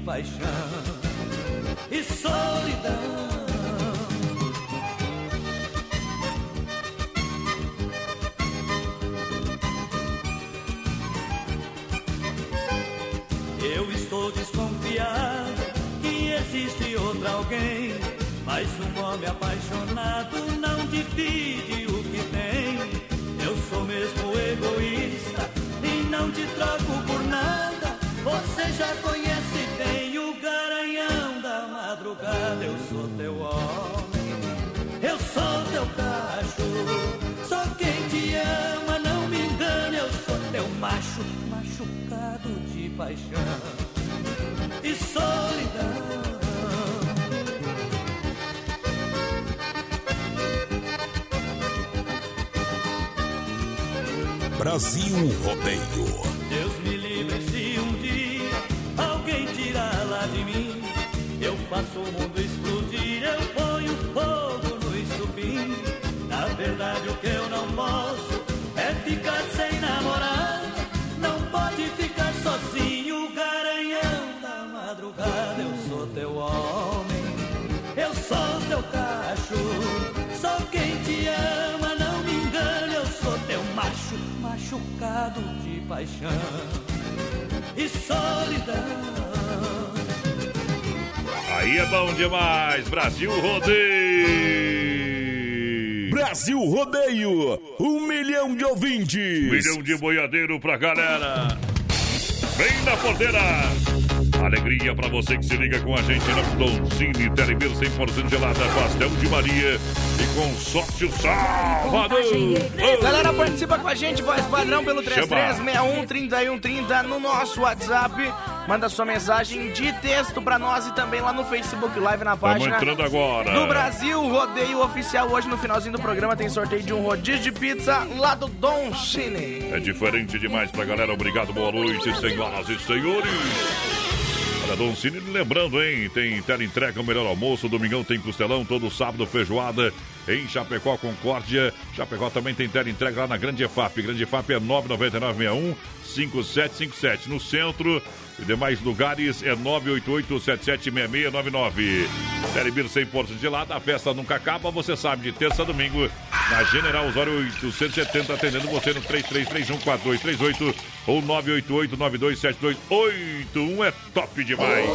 paixão e solidão. Eu estou desconfiado que existe outra alguém, mas um homem apaixonado não divide o que tem. Eu sou mesmo egoísta e não te troco por nada. Você já conhece macho, machucado de paixão e solidão. Brasil Rodeio. Deus me livre se um dia alguém tirar lá de mim. Eu faço o Sou quem te ama, não me engane. Eu sou teu macho, machucado de paixão e solidão. Aí é bom demais, Brasil Rodeio! Brasil Rodeio, um milhão de ouvintes. Milhão de boiadeiro pra galera. Vem na porteira. Alegria pra você que se liga com a gente na Doncini Telebir 100% gelada, pastel de Maria e consórcio Salvador. Galera, participa com a gente, voz padrão pelo Chama. 3361-3130 no nosso WhatsApp. Manda sua mensagem de texto pra nós e também lá no Facebook Live na Estamos página entrando agora. do Brasil Rodeio Oficial. Hoje, no finalzinho do programa, tem sorteio de um rodízio de pizza lá do Don Cine. É diferente demais pra galera. Obrigado, boa noite, senhoras e senhores. Cine, lembrando, hein? Tem tela entrega, o melhor almoço. Domingão tem costelão, todo sábado feijoada em Chapecó, Concórdia. Chapecó também tem tela entrega lá na Grande EFAP. Grande EFAP é 99961 5757. No centro e demais lugares é 988-776699. Telebir 100% gelada, a festa nunca acaba, você sabe, de terça a domingo, na General Osório 870, atendendo você no 33314238 ou 988-927281. É top demais.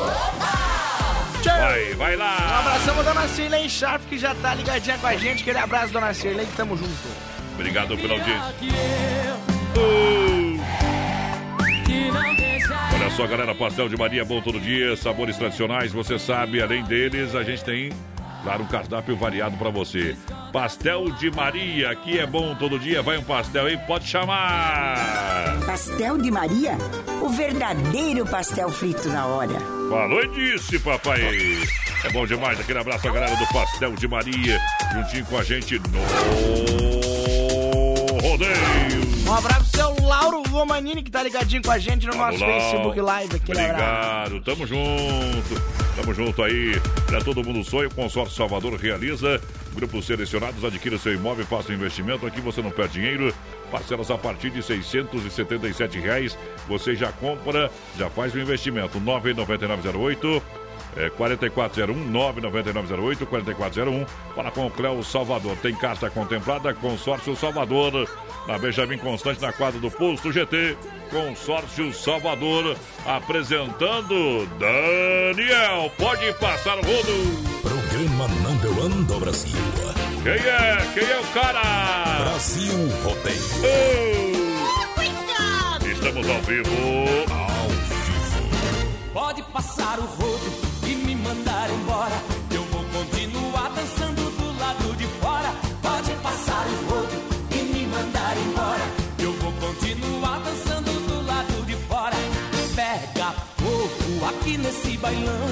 Vai, vai Um lá. abração pra Dona Cirlei Sharp, que já tá ligadinha com a gente. Aquele abraço, Dona Cirlei, que tamo junto. Obrigado pela audiência. Que eu Uh. Que Olha só, galera, pastel de Maria é bom todo dia, sabores tradicionais, você sabe, além deles, a gente tem, claro, um cardápio variado pra você. Pastel de Maria, aqui é bom todo dia, vai um pastel aí, pode chamar. Pastel de Maria? O verdadeiro pastel frito na hora. Falou e disse, papai. É bom demais, aquele abraço à galera do Pastel de Maria, juntinho com a gente no rodeio. Um abraço pro seu Lauro Romanini, que tá ligadinho com a gente no nosso Alô, Facebook Live. Abraço. Obrigado, tamo junto. Tamo junto aí. Pra todo mundo sonha, o Consórcio Salvador realiza. Grupos selecionados, adquira seu imóvel, faça um investimento. Aqui você não perde dinheiro. Parcelas a partir de 677 reais. Você já compra, já faz o investimento. 99908 é 4401 99908 4401. Fala com o Cléo Salvador. Tem carta contemplada, Consórcio Salvador. Na Benjamin Constante, na quadra do Posto GT. Consórcio Salvador. Apresentando Daniel. Pode passar o rodo. Programa Number One do Brasil. Quem é? Quem é o cara? Brasil Rodeio. Oh! Estamos ao vivo. Ao vivo. Pode passar o rodo aqui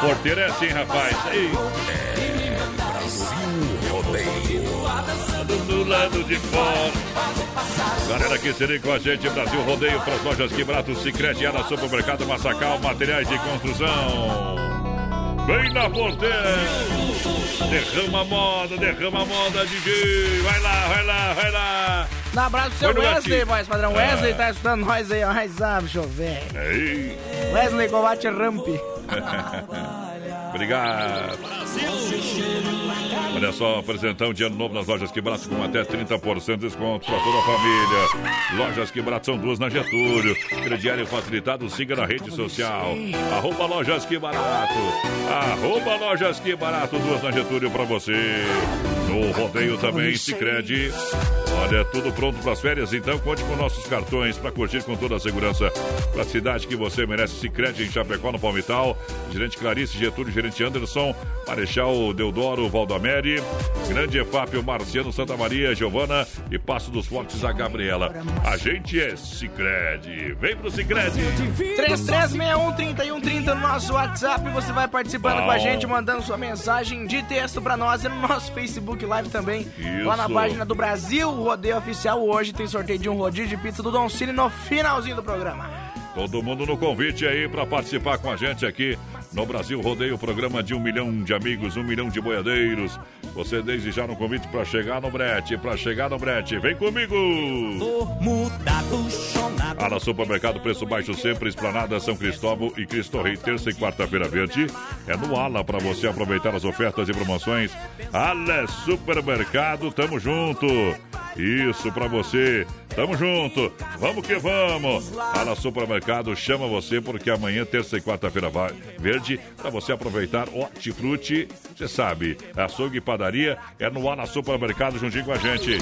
porteiro é assim, rapaz. Ei, do lado de fora. Galera que seria com a gente, Brasil Rodeio para as lojas que barato, Cicrete, Supermercado Massacal, materiais de construção. Vem na porteira! Derrama a moda, derrama a moda, DJ! Vai lá, vai lá, vai lá! Um abraço pro seu Foi Wesley, voz padrão. Wesley tá escutando nós aí, ó. Ah, bicho, velho. Aí, Wesley Combate Ramp. Obrigado! Olha só, apresentão de ano novo nas lojas que barato com até 30% de desconto para toda a família. Lojas que barato são duas na Getúlio. Crediário facilitado, siga na rede social. Arroba lojas que barato. Arroba lojas que barato, duas na Getúlio para você. No rodeio também, Sicredi. Olha, tudo pronto para as férias, então conte com nossos cartões para curtir com toda a segurança. Para a cidade que você merece, Sicredi em Chapecó, no Palmital. Gerente Clarice, Getúlio, gerente Anderson, Marechal Deodoro, Valdamere, Grande EFAP, Marciano, Santa Maria, Giovana e Passo dos Fortes, a Gabriela. A gente é Sicredi. Vem pro Sicredi. 3361-3130 no nosso WhatsApp. Você vai participando Bom. com a gente, mandando sua mensagem de texto pra nós e no nosso Facebook Live também. Lá na Isso. página do Brasil Rodeio Oficial. Hoje tem sorteio de um rodízio de pizza do Don Cine no finalzinho do programa. Todo mundo no convite aí para participar com a gente aqui no Brasil Rodeio, programa de um milhão de amigos, um milhão de boiadeiros. Você desde já no convite para chegar no brete, para chegar no brete. Vem comigo! Ala Supermercado, preço baixo sempre, Esplanada, São Cristóvão e Cristo Rei, terça e quarta-feira verde. É no Ala para você aproveitar as ofertas e promoções. Ala Supermercado, tamo junto. Isso para você. Tamo junto. Vamos que vamos. Ala Supermercado chama você porque amanhã, terça e quarta-feira verde, para você aproveitar Hortifruti. Você sabe, açougue e padaria é no Ala Supermercado juntinho com a gente.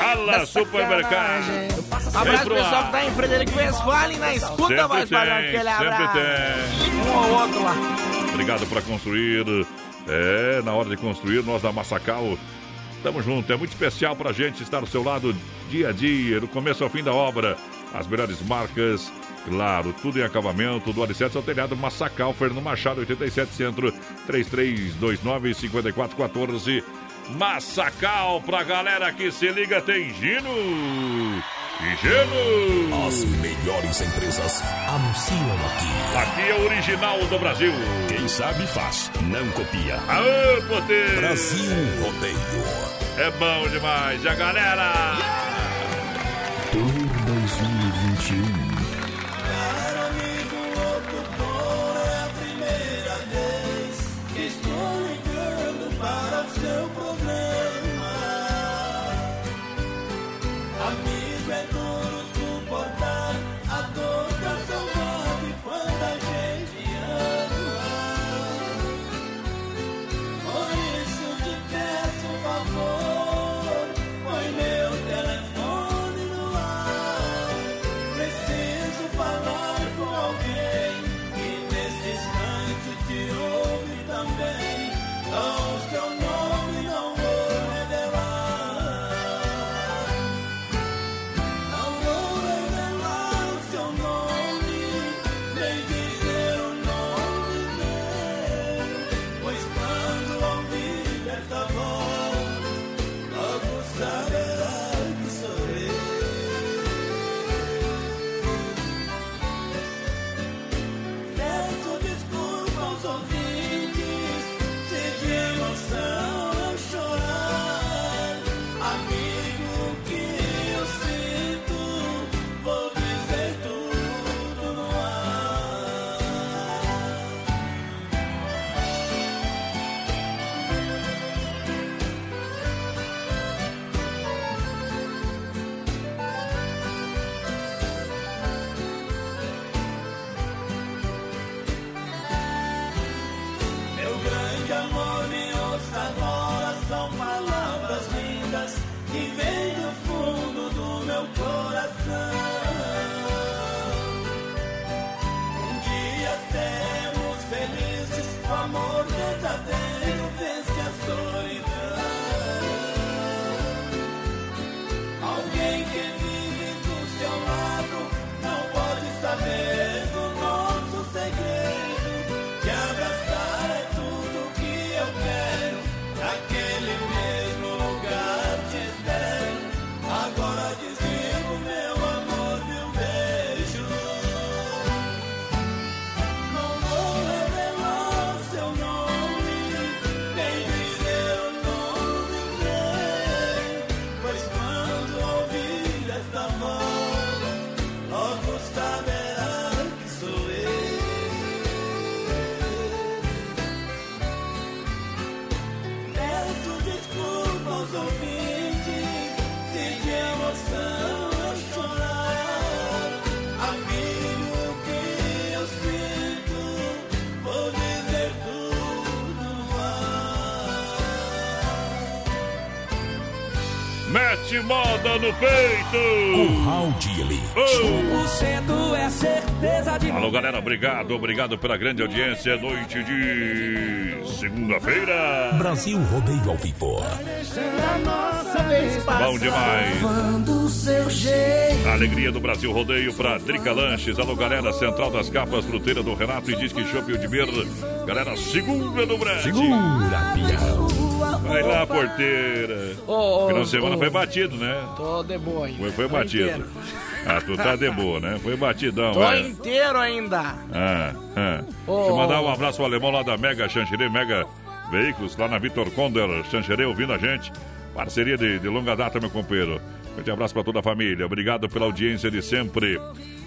Ala Supermercado. Abraço pro pessoal que tá em Frederico Westphalen na escuta, Sempre padrão. tem, Aquele sempre abraço. tem. Um ou outro lá. Obrigado para construir. É, na hora de construir, nós da Massacal estamos juntos. É muito especial para a gente estar ao seu lado dia a dia, do começo ao fim da obra. As melhores marcas, claro, tudo em acabamento, do alicerce ao telhado Massacal, Fernando Machado, 87 Centro, 3329-5414. Massacal, pra galera que se liga, tem Gino e Geno. As melhores empresas anunciam aqui. Aqui é o original do Brasil. Quem sabe faz, não copia. Aô, poder! Brasil Rodeio. É bom demais, a galera! Tour Moda no peito! Curral de Elite. Oh! 100% é certeza de Alô, galera, obrigado, obrigado pela grande audiência. Noite de segunda-feira. Brasil Rodeio ao Vivo. Bom demais. alegria do Brasil Rodeio para Drica Lanches. Alô, galera, Central das Capas, fruteira do Renato e Disque Shopping de Galera, segura no Brasil. Segura, pião. Vai lá, porteira. Ô, ô, Final de semana ô, foi batido, né? Tô de boa ainda. Foi, foi Tô batido. inteiro. Ah, tu tá de boa, né? Foi batidão, Tô é. inteiro ainda. Ah, ah. Deixa eu mandar um abraço ao alemão lá da Mega Xanxerê, Mega Veículos, lá na Vitor Conder, Xanxerê, ouvindo a gente. Parceria de, de longa data, meu companheiro. Grande abraço pra toda a família. Obrigado pela audiência de sempre.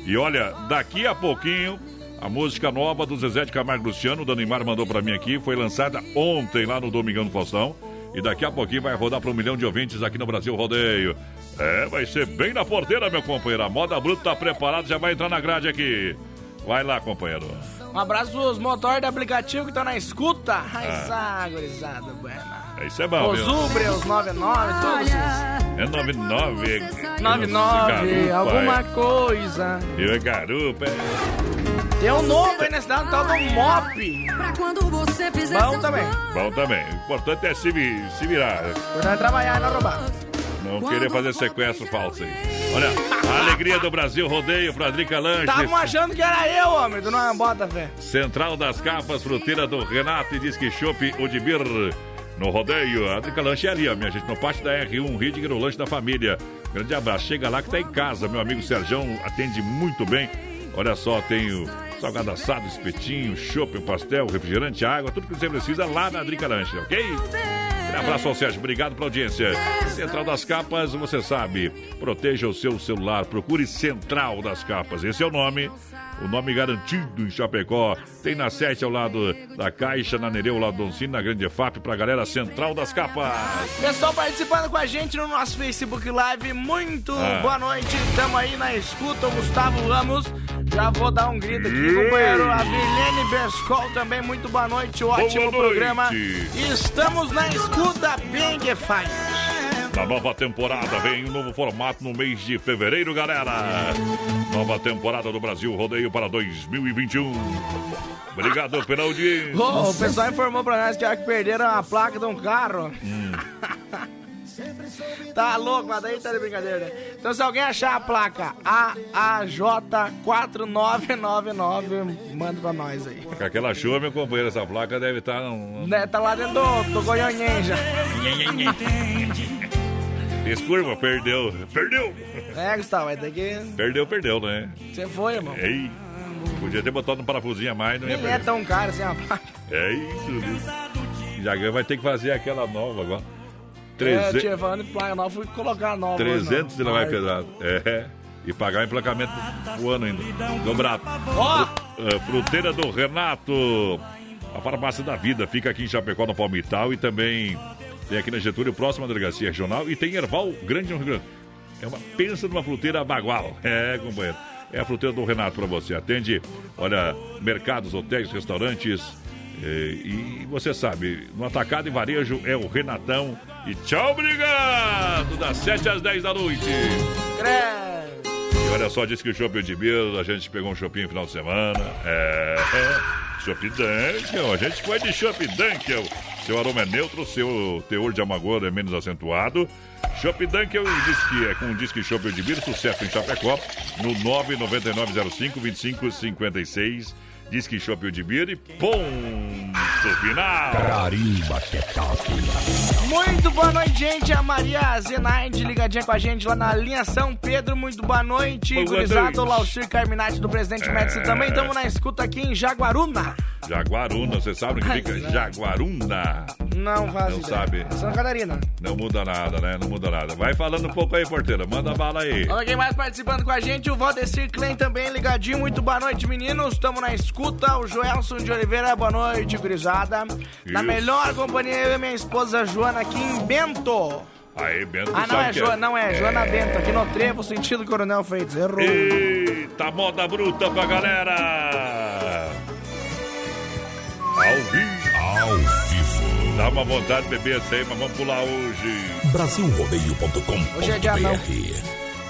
E olha, daqui a pouquinho, a música nova do Zezé de Camargo Luciano, o Danimar mandou pra mim aqui, foi lançada ontem lá no Domingão do Faustão. E daqui a pouquinho vai rodar para um milhão de ouvintes aqui no Brasil Rodeio. É, vai ser bem na porteira, meu companheiro. A moda bruta tá preparada, já vai entrar na grade aqui. Vai lá, companheiro. Um abraço pros motores do aplicativo que estão na escuta. Ai, Ah. gurizada, buena. Isso é bom, Os? Ubre, os 99, todos esses. É 99. 99, alguma coisa. Eu é garupa. é. Tem um novo aí nesse dado, tal do Mop. Pra quando você fizer Bom também. Bom também. O importante é se, vi- se virar. Importante é trabalhar e não roubar. Não querer fazer sequestro falso aí. Olha, a alegria do Brasil Rodeio pra Drica Lanches. Estavam achando que era eu, homem, do não bota fé. Central das Capas, fruteira do Renato e Disque Shop Udibir. No rodeio, a Drica Lanche é ali, ó, minha gente, no pátio da R1, Ridger, o lanche da família. Grande abraço, chega lá que tá em casa, meu amigo Serjão atende muito bem. Olha só, tem o salgado assado, espetinho, chopp, pastel, refrigerante, água, tudo que você precisa lá na Drica Lanche, ok? Um abraço ao Sérgio, obrigado pela audiência. Central das Capas, você sabe, proteja o seu celular, procure Central das Capas, esse é o nome. O nome garantido em Chapecó. Tem na 7 ao lado da Caixa, na Nereu, ao lado do Doncini, na Grande FAP, pra galera Central das Capas. Pessoal participando com a gente no nosso Facebook Live, muito Ah. boa noite. Estamos aí na escuta, o Gustavo Ramos. Já vou dar um grito aqui, companheiro. A Vilene Berscol também, muito boa noite. Ótimo Boa noite. programa. Estamos na escuta, que faz. Na nova temporada vem um novo formato no mês de fevereiro, galera. Nova temporada do Brasil Rodeio para 2021. Obrigado pela audiência. Ô, o pessoal informou pra nós que que perderam a placa de um carro. Hum. tá louco, mas daí tá de brincadeira. né? Então se alguém achar a placa AAJ4999, manda pra nós aí. Com aquela chuva, meu companheiro, essa placa deve estar. Um... Né, tá lá dentro do, do Goianhen já. Desculpa, perdeu. Perdeu! É, Gustavo, vai ter que. Perdeu, perdeu, né? Você foi, irmão. Ei! Podia ter botado um parafusinho a mais, não ia Nem é perder. tão caro assim a. É isso, viu? Jagão vai ter que fazer aquela nova agora. É, 300, tinha falando de placa nova, fui colocar a nova. hoje, 300 não. ele vai pesado. É. E pagar o emplacamento o ano ainda. Dobrado. Ó, É, fruteira do Renato. A farmácia da vida fica aqui em Chapecó, no Palmital. E também tem aqui na Getúlio, próxima delegacia regional. E tem Erval Grande no Rio Grande. É uma pensa numa fruteira bagual. É, companheiro. É a fruteira do Renato para você. Atende, olha, mercados, hotéis, restaurantes. é, E você sabe, no atacado e varejo é o Renatão. E tchau, obrigado! Das 7 às 10 da noite. credo. E olha só, disse que o Shopping de Mil, a gente pegou um shopping no final de semana. É. Shopping Dunkel, a gente foi de Shopping Dunkel. Seu aroma é neutro, seu teor de amargor é menos acentuado. Shopping Dunkel diz que é com o disque Shopping de Mil, sucesso em Chapecó, no 99905-2556. Disque Shopping de Mil e final. Carimba que top. Muito boa noite, gente. A Maria Zenaide ligadinha com a gente lá na linha São Pedro. Muito boa noite. Boa Gurizado. É. Laucir Carminati do Presidente Médici também. Estamos na escuta aqui em Jaguaruna. Jaguaruna, você sabe onde fica? Ai, Jaguaruna. Não faz Não ideia. sabe. Santa Catarina. Não muda nada, né? Não muda nada. Vai falando um pouco aí, porteira. Manda bala aí. Olha quem mais participando com a gente, o Valdecir Klein também ligadinho. Muito boa noite, meninos. Estamos na escuta. O Joelson de Oliveira, boa noite, gurizada. Na Isso. melhor companhia, eu e minha esposa Joana aqui em Bento. Aí, Bento, Ah, não é, que jo não é, Joana Bento, aqui no Trevo, sentido Coronel Freitas. Errou. Eita, moda bruta pra galera! Ao vivo, Ao vivo. da uma vontade de beber essa aí, mas vamos pular hoje. Brasilrodeio.com. Hoje é dia não.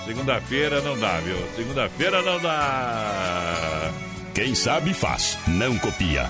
Segunda-feira não dá, viu? Segunda-feira não dá. Quem sabe faz, não copia.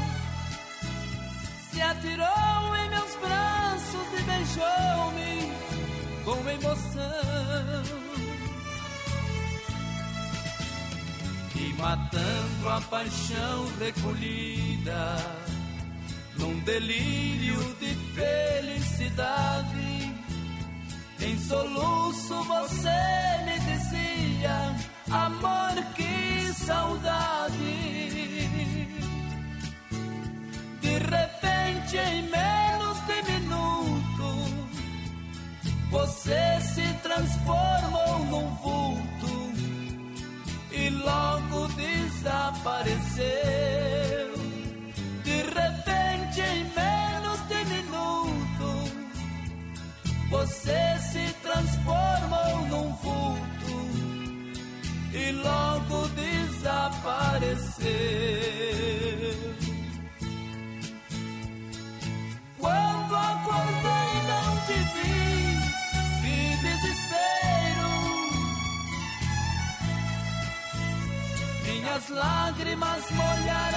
se atirou em meus braços e beijou-me com emoção. E matando a paixão recolhida, num delírio de felicidade, em soluço você me dizia: Amor, que saudade. De repente, em menos de minuto, você se transformou num vulto e logo desapareceu. De repente, em menos de minuto, você se transformou num vulto e logo desapareceu. Quando acordei não te vi, que desespero. Minhas lágrimas molharam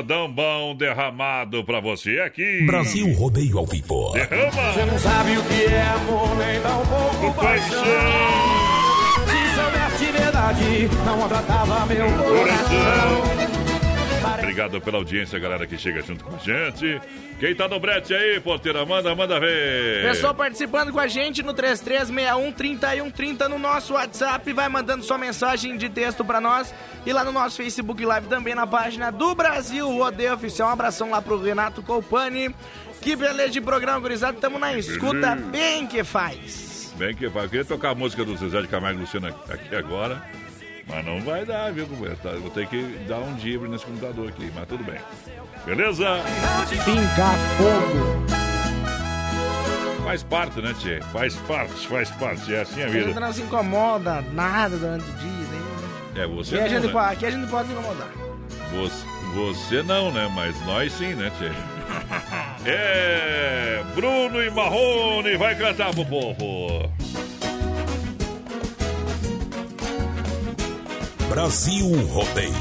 modão bom derramado pra você aqui. Brasil Rodeio ao vivo. Derrama Você não sabe o que é amor, nem dá um pouco o paixão. Se soubesse de verdade, não maltratava meu coração. Coração. Obrigado pela audiência, galera que chega junto com a gente. Quem tá no brete aí, porteira? Manda, manda ver. Pessoal participando com a gente no 3361-3130 no nosso WhatsApp, vai mandando sua mensagem de texto pra nós e lá no nosso Facebook Live também na página do Brasil Rodeio Oficial. Um abração lá pro Renato Colpani. Que beleza de programa, gurizada. Tamo na escuta bem que faz. Bem que vai. Eu queria tocar a música do Zezé de Camargo e Luciano aqui agora. Mas não vai dar, viu, companheiro? Vou ter que dar um dibre nesse computador aqui, mas tudo bem. Beleza? Pingar fogo. Faz parte, né, Tchê? Faz parte, faz parte. É assim a A gente vida. não se incomoda nada durante o dia. Né? É, Aqui, você a gente não, pode, né? aqui a gente pode se incomodar. Você, você não, né? Mas nós sim, né, Tchê? É, Bruno e Marrone vai cantar pro povo. Brasil Rodeio.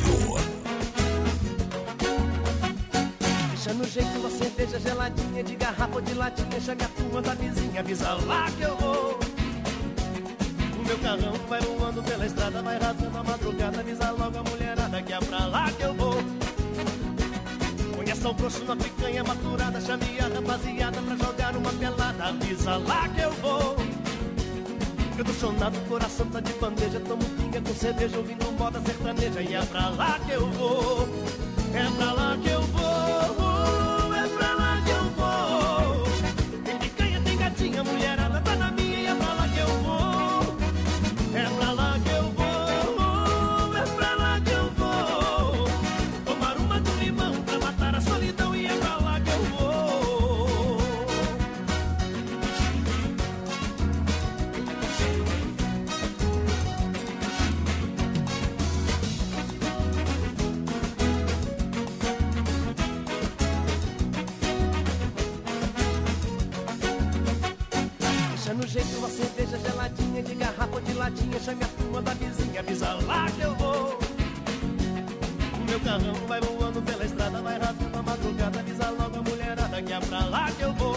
Deixa no jeito uma cerveja geladinha de garrafa ou de latinha. Chega a turma da vizinha, avisa lá que eu vou. O meu carrão vai voando pela estrada, vai rasgando a madrugada. Avisa logo a mulherada que é pra lá que eu vou. Conheça o grosso na picanha maturada. Chame a rapaziada pra jogar uma pelada. Avisa lá que eu vou. Eu tô chonado, coração tá de bandeja Tomo pinga com cerveja, ouvindo moda sertaneja. E é pra lá que eu vou É pra lá que eu Da vizinha, avisa lá que eu vou. O meu carrão vai voando pela estrada, vai rasgando a madrugada. Avisa logo a mulherada que é pra lá que eu vou.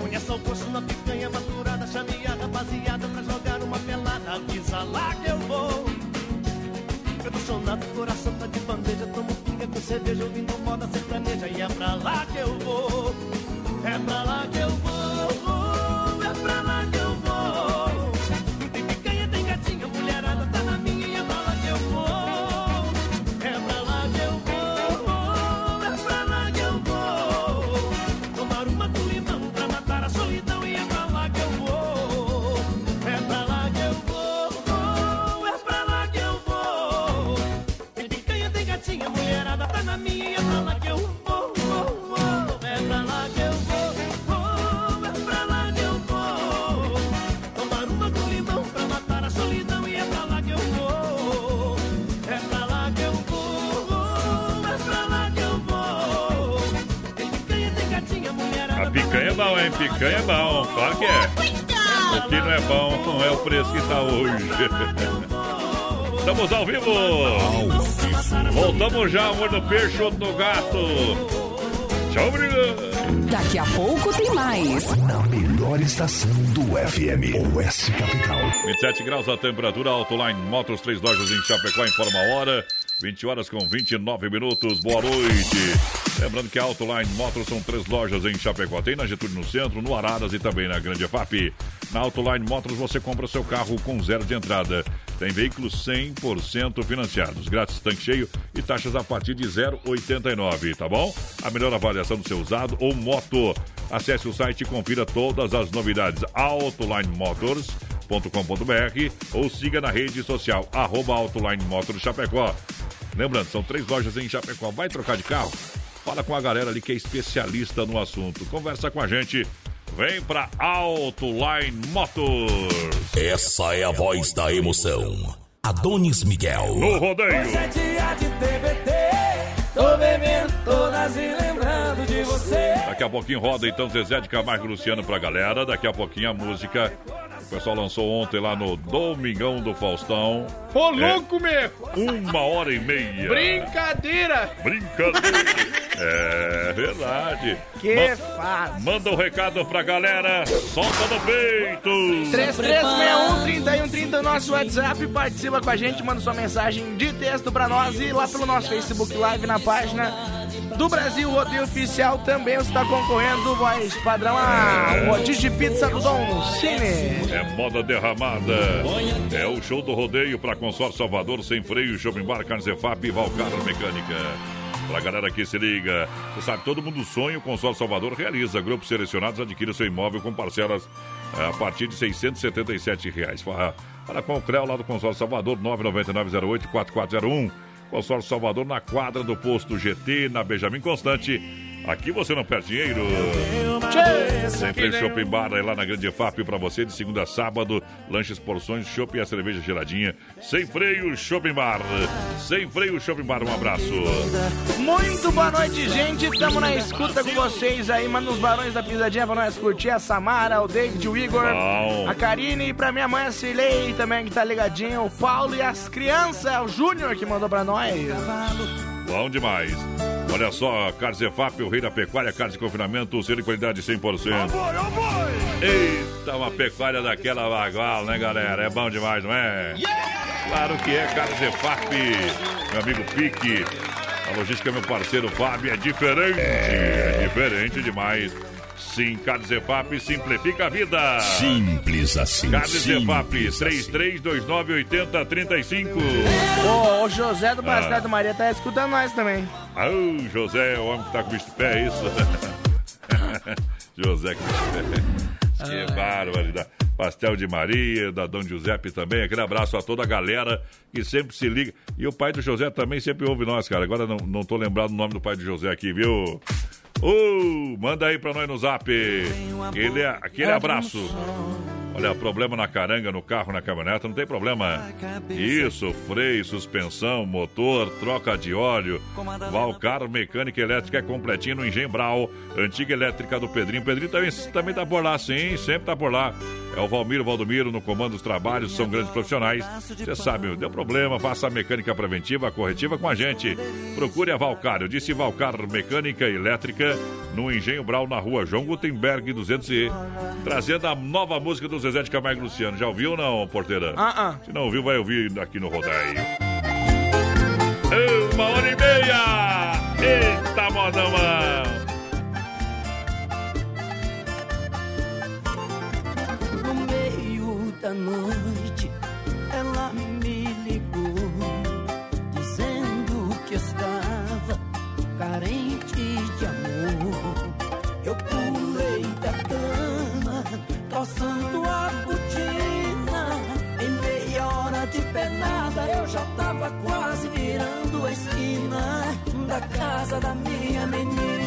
Conheça o coxo na picanha maturada. Chame a rapaziada pra jogar uma pelada. Avisa lá que eu vou. Eu tô chonado, coração tá de bandeja. Tomo pinga com cerveja, ouvindo moda sertaneja. E é pra lá que eu hein? Picanha é bom, claro que é. O que não é bom não é o preço que tá hoje. Estamos ao vivo. Voltamos já, amor do peixe, outro no gato. Tchau, obrigado. Daqui a pouco tem mais. Na melhor estação do FM, Oeste Capital. 27 graus a temperatura, Autoline Motors, três lojas em Chapecó, informa a hora. 20 horas com 29 minutos, boa noite. Lembrando que a Autoline Motors são três lojas em Chapecó. Tem na Getúlio no centro, no Araras e também na Grande FAP. Na Autoline Motors você compra seu carro com zero de entrada. Tem veículos 100% financiados, grátis tanque cheio e taxas a partir de 0,89, tá bom? A melhor avaliação do seu usado ou moto. Acesse o site e confira todas as novidades. Autoline Motors autoline.com.br ou siga na rede social arroba Autoline Motors Chapecó. Lembrando, são três lojas em Chapecó. Vai trocar de carro? Fala com a galera ali que é especialista no assunto. Conversa com a gente. Vem pra Autoline Motors. Essa é a voz da emoção. Adonis Miguel. No rodeio. é dia de TBT. Tô bebendo todas e lembrando de você. Daqui a pouquinho roda então Zezé de Camargo e Luciano pra galera. Daqui a pouquinho a música. O pessoal lançou ontem lá no Domingão do Faustão. Ô, louco, meu! Uma hora e meia. Brincadeira! Brincadeira. É verdade. Que Ma- fácil! Manda um recado pra galera. Solta no peito. 3361-3130, nosso WhatsApp, participa com a gente, manda sua mensagem de texto pra nós e lá pelo nosso Facebook Live na página do Brasil Rodeio Oficial também está concorrendo, voz padrão, a rodízio de pizza do Dom Cine. É moda derramada. É o show do rodeio para consórcio Salvador, sem freio, shopping bar, Carnzefap e Valcar Mecânica. Pra galera que se liga, você sabe, todo mundo sonha, o Consórcio Salvador realiza. Grupos selecionados adquire seu imóvel com parcelas eh, a partir de 677 reais. Fa- Fala com o Creu lá do Consórcio Salvador, 99908-4401. Consórcio Salvador na quadra do posto GT, na Benjamin Constante. Aqui você não perde dinheiro. Sempre Shopping Bar aí lá na Grande FAP pra você de segunda a sábado. Lanches, porções, shopping e a cerveja geladinha. Sem freio, Shopping Bar. Sem freio, Shopping Bar. Um abraço. Muito boa noite, gente. Tamo na escuta com vocês aí. Manda os barões da pisadinha pra nós curtir. A Samara, o David, o Igor, Bom. a Karine e pra minha mãe, a Cirlei também que tá ligadinho. O Paulo e as crianças. É o Júnior que mandou pra nós. Bom demais. Olha só, Carnes EFAP, o rei da pecuária, carnes de confinamento, selo de qualidade 100%. Eita, uma pecuária daquela vagal, né, galera? É bom demais, não é? Claro que é, Carnes EFAP, meu amigo Pique. A logística, meu parceiro Fábio, é diferente. É diferente demais. Sim, Carnes EFAP simplifica a vida. Simples assim. Carnes simples EFAP, assim. 33298035. Ô, o José do Bastardo Ah. do Maria tá escutando nós também. Ah, o José, o homem que tá com bicho de pé, é isso? José com bicho de pé. Que barbaridade. Pastel de Maria, da Dom Giuseppe também. Aquele abraço a toda a galera que sempre se liga. E o pai do José também sempre ouve nós, cara. Agora não, não tô lembrado o nome do pai do José aqui, viu? Ô, manda aí pra nós no zap. Ele é, aquele abraço. Olha, problema na caranga, no carro, na caminhonete, não tem problema. Isso, freio, suspensão, motor, troca de óleo. Valcar Mecânica Elétrica é completinho no Engenho Brau. Antiga elétrica do Pedrinho. Pedrinho também, também tá por lá, sim, sempre tá por lá. É o Valmiro Valdomiro no comando dos trabalhos, são grandes profissionais. Você sabe, deu problema, faça a mecânica preventiva, corretiva com a gente. Procure a Valcar, eu disse Valcar Mecânica Elétrica no Engenho Brau, na rua João Gutenberg 200 e trazendo a nova música do Zezé de Camargo e Luciano. Já ouviu ou não, porteira? Ah, ah. Se não ouviu, vai ouvir aqui no Rodeio. Uma hora e meia! Eita, modão, mano! No meio da noite, ela me calçando a botina. Em meia hora de pernada, eu já tava quase virando a esquina da casa da minha menina.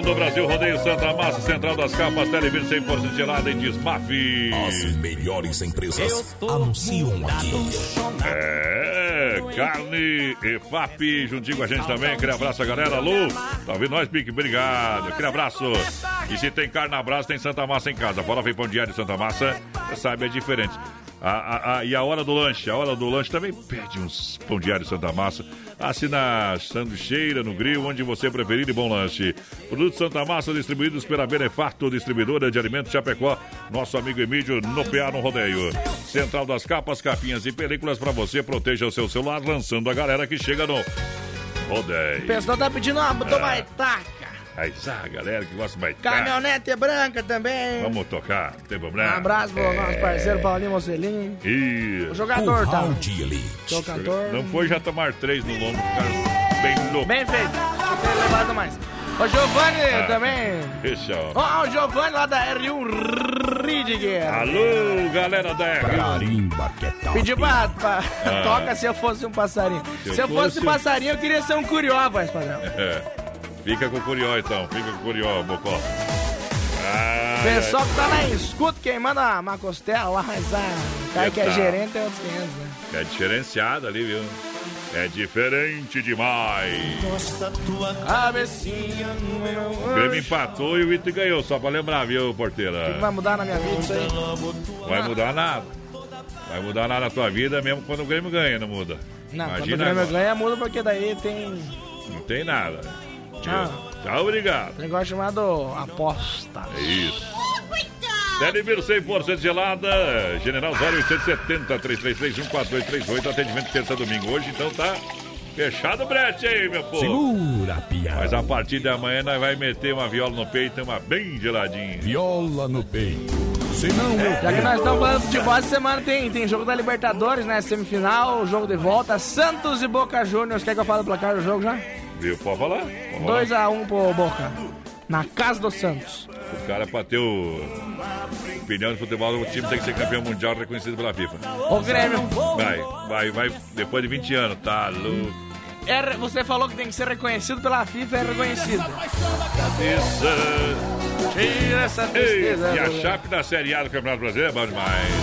Do Brasil, Rodeio Santa Massa, Central das Capas, Televisão 100% gelada em Desmaf. As melhores empresas anunciam aqui. É, Carne EFAP, juntinho com a gente também. Aquele abraço a galera. Alô, tá ouvindo nós, Pique? Obrigado. Aquele abraço. E se tem carne na brasa, tem Santa Massa em casa. Bora ver pão diário de Santa Massa. Você sabe, é diferente. A, a, a, e a hora do lanche? A hora do lanche também pede uns pão diário Santa Massa. Assina sanduicheira, no grill, onde você preferir e bom lanche. Produtos Santa Massa distribuídos pela Benefato, distribuidora de alimentos Chapecó. Nosso amigo Emílio no PA no Rodeio. Central das capas, capinhas e películas para você. Proteja o seu celular, lançando a galera que chega no Rodeio. O pessoal tá pedindo uma É. Aí, a galera que gosta mais Caminhonete branca também. Vamos tocar, não tem Um abraço pro É. nosso parceiro Paulinho Mocelinho. Isso. O jogador, tá? Elite. Sou cantor. Não foi já tomar três no lombo, cara. Bem louco. Bem feito. Não tem levado mais. O Giovanni Ah. também. Deixa, ó. Ó, o Giovanni lá da R1 Ridger. Alô, galera da R. Carimba que tal. Pediu pra, pra- Ah. toca se eu fosse um passarinho. Se Se, eu fosse fosse- passarinho, eu queria ser um curió, voz padrão. É. Fica com o Curió, então. Fica com o Curió, Bocó. Ah, Pessoal que tá na escuta, quem manda uma costela lá, mas ah, o cara que é gerente é outros 500, né? é diferenciado ali, viu? É diferente demais. Cabecinha no O Grêmio empatou e o Ito ganhou, só pra lembrar, viu, porteira? Vai mudar na minha vida isso aí? Vai mudar nada. Vai mudar nada na tua vida, mesmo quando o Grêmio ganha, não muda. Não, quando o Imagina Grêmio agora. ganha, muda porque daí tem Não tem nada. Ah. Tchau, obrigado. um negócio chamado aposta. É isso. Televir 100% gelada, General 0870 333 1438, atendimento terça domingo. Hoje então tá fechado o brete aí, meu povo. Segura, piada. Mas a partir de amanhã nós vai meter uma viola no peito, uma bem geladinha. Viola no peito. Senão eu Já que nós estamos falando de futebol, essa semana tem, tem jogo da Libertadores, né? Semifinal, jogo de volta, Santos e Boca Juniors. Quer que eu fale o placar do jogo já? Viu? Pode falar? Pode falar. 2x1 pro Boca. Na casa do Santos. O cara pra ter o opinião de futebol, o time tem que ser campeão mundial reconhecido pela FIFA. O Grêmio. Vai, vai, vai, depois de 20 anos, tá louco. É, você falou que tem que ser reconhecido pela FIFA, é reconhecido. Isso. Tira essa Ei, tristeza. e a né, Chape da Série A do Campeonato Brasileiro é bom demais.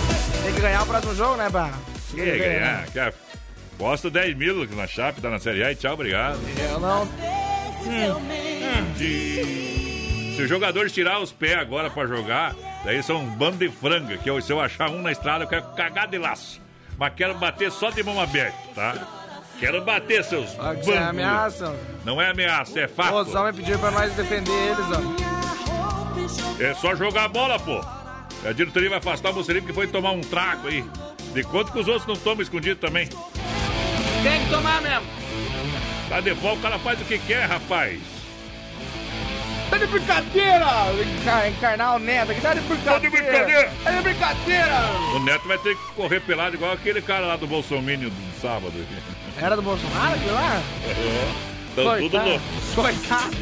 Tem que ganhar o próximo jogo, né, Bah? Quer ganhar? Quer? Posta 10 mil na Chape, tá na Série A e tchau, obrigado. Eu não. Se os jogadores tirar os pés agora pra jogar, daí são um bando de franga, que eu, se eu achar um na estrada, eu quero cagar de laço. Mas quero bater só de mão aberta, tá? Quero bater, seus que você é ameaça. Não é ameaça, é Os fato. homens pediram pra nós defender eles, ó. É só jogar a bola, pô. A diretoria vai afastar o Mocelinho porque foi tomar um trago aí. De quanto que os outros não tomam escondido também? Tem que tomar mesmo. Tá de volta, o cara faz o que quer, rapaz. Tá de brincadeira! Encar- Encarnar o neto aqui, tá de brincadeira! Tá de brincadeira! Tá de brincadeira! O Neto vai ter que correr pelado igual aquele cara lá do Bolsonaro do sábado. Era do Bolsonaro aquilo lá? Estão tudo louco. Coitado!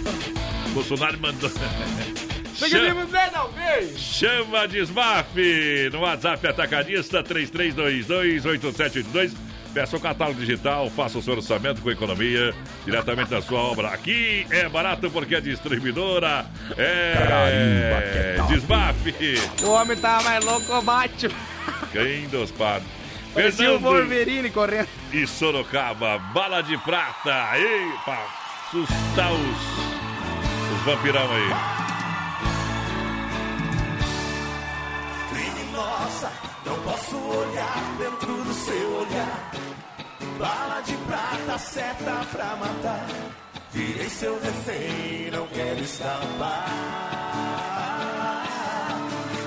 Bolsonaro mandou. Vez! Chama de Smaf no WhatsApp Atacadista 33228782. Peça o catálogo digital, faça o seu orçamento com economia diretamente da sua obra. Aqui é barato porque a distribuidora é. Desmaf. O homem tava mais louco, o Batman. Quem dos padres? Parecia o Wolverine correndo. e Sorocaba, bala de prata. Ei, pra assustar os, os vampirão aí. Posso olhar dentro do seu olhar. Bala de prata, seta pra matar. Virei seu refém, não quero escapar.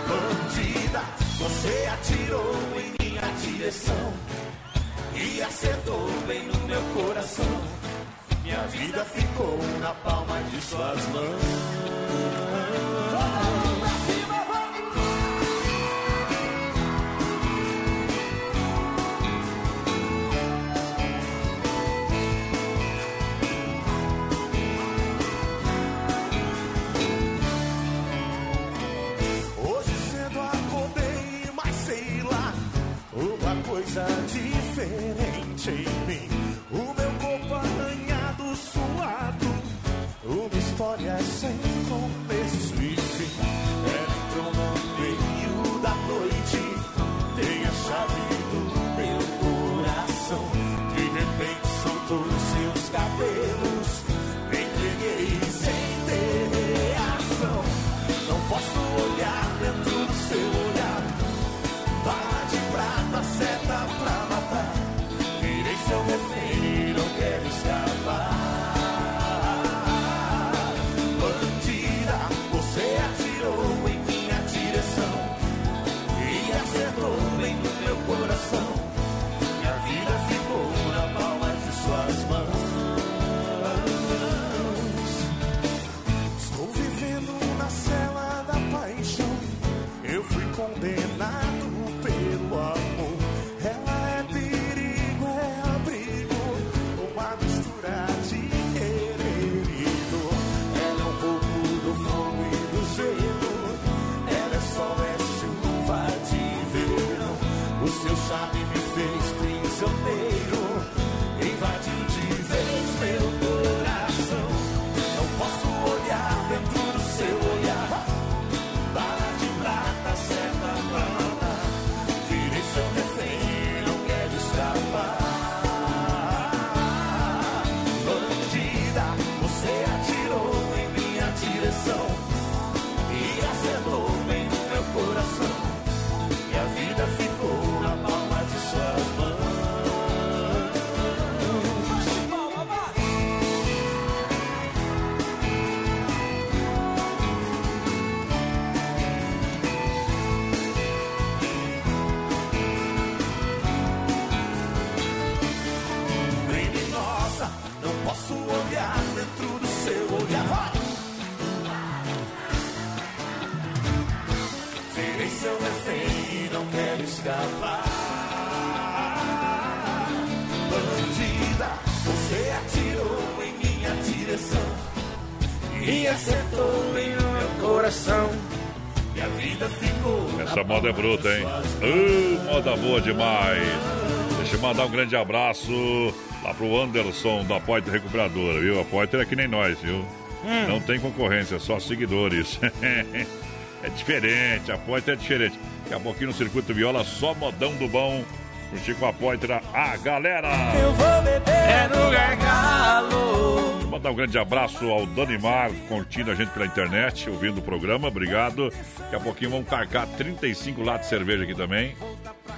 Bandida, você atirou em minha direção e acertou bem no meu coração. Minha vida ficou na palma de suas mãos. Diferente em mim. O meu corpo arranhado, suado, uma história sem escapar. Bandida, você atirou em minha direção e acertou em meu coração. E a vida ficou. Essa moda é bruta, hein? Uh, moda boa demais. Deixa eu mandar um grande abraço lá pro Anderson da Poiter Recuperadora, viu? A Poiter é que nem nós, viu? Não tem concorrência, só seguidores. é diferente, a Poiter é diferente. Daqui a pouquinho no Circuito Viola, só modão do bom. Curtir com a Poiter, a galera! Eu vou beber é no gargalo. Vou mandar um grande abraço ao Danimar, curtindo a gente pela internet, ouvindo o programa, obrigado. Daqui a pouquinho vamos carcar 35 latas de cerveja aqui também.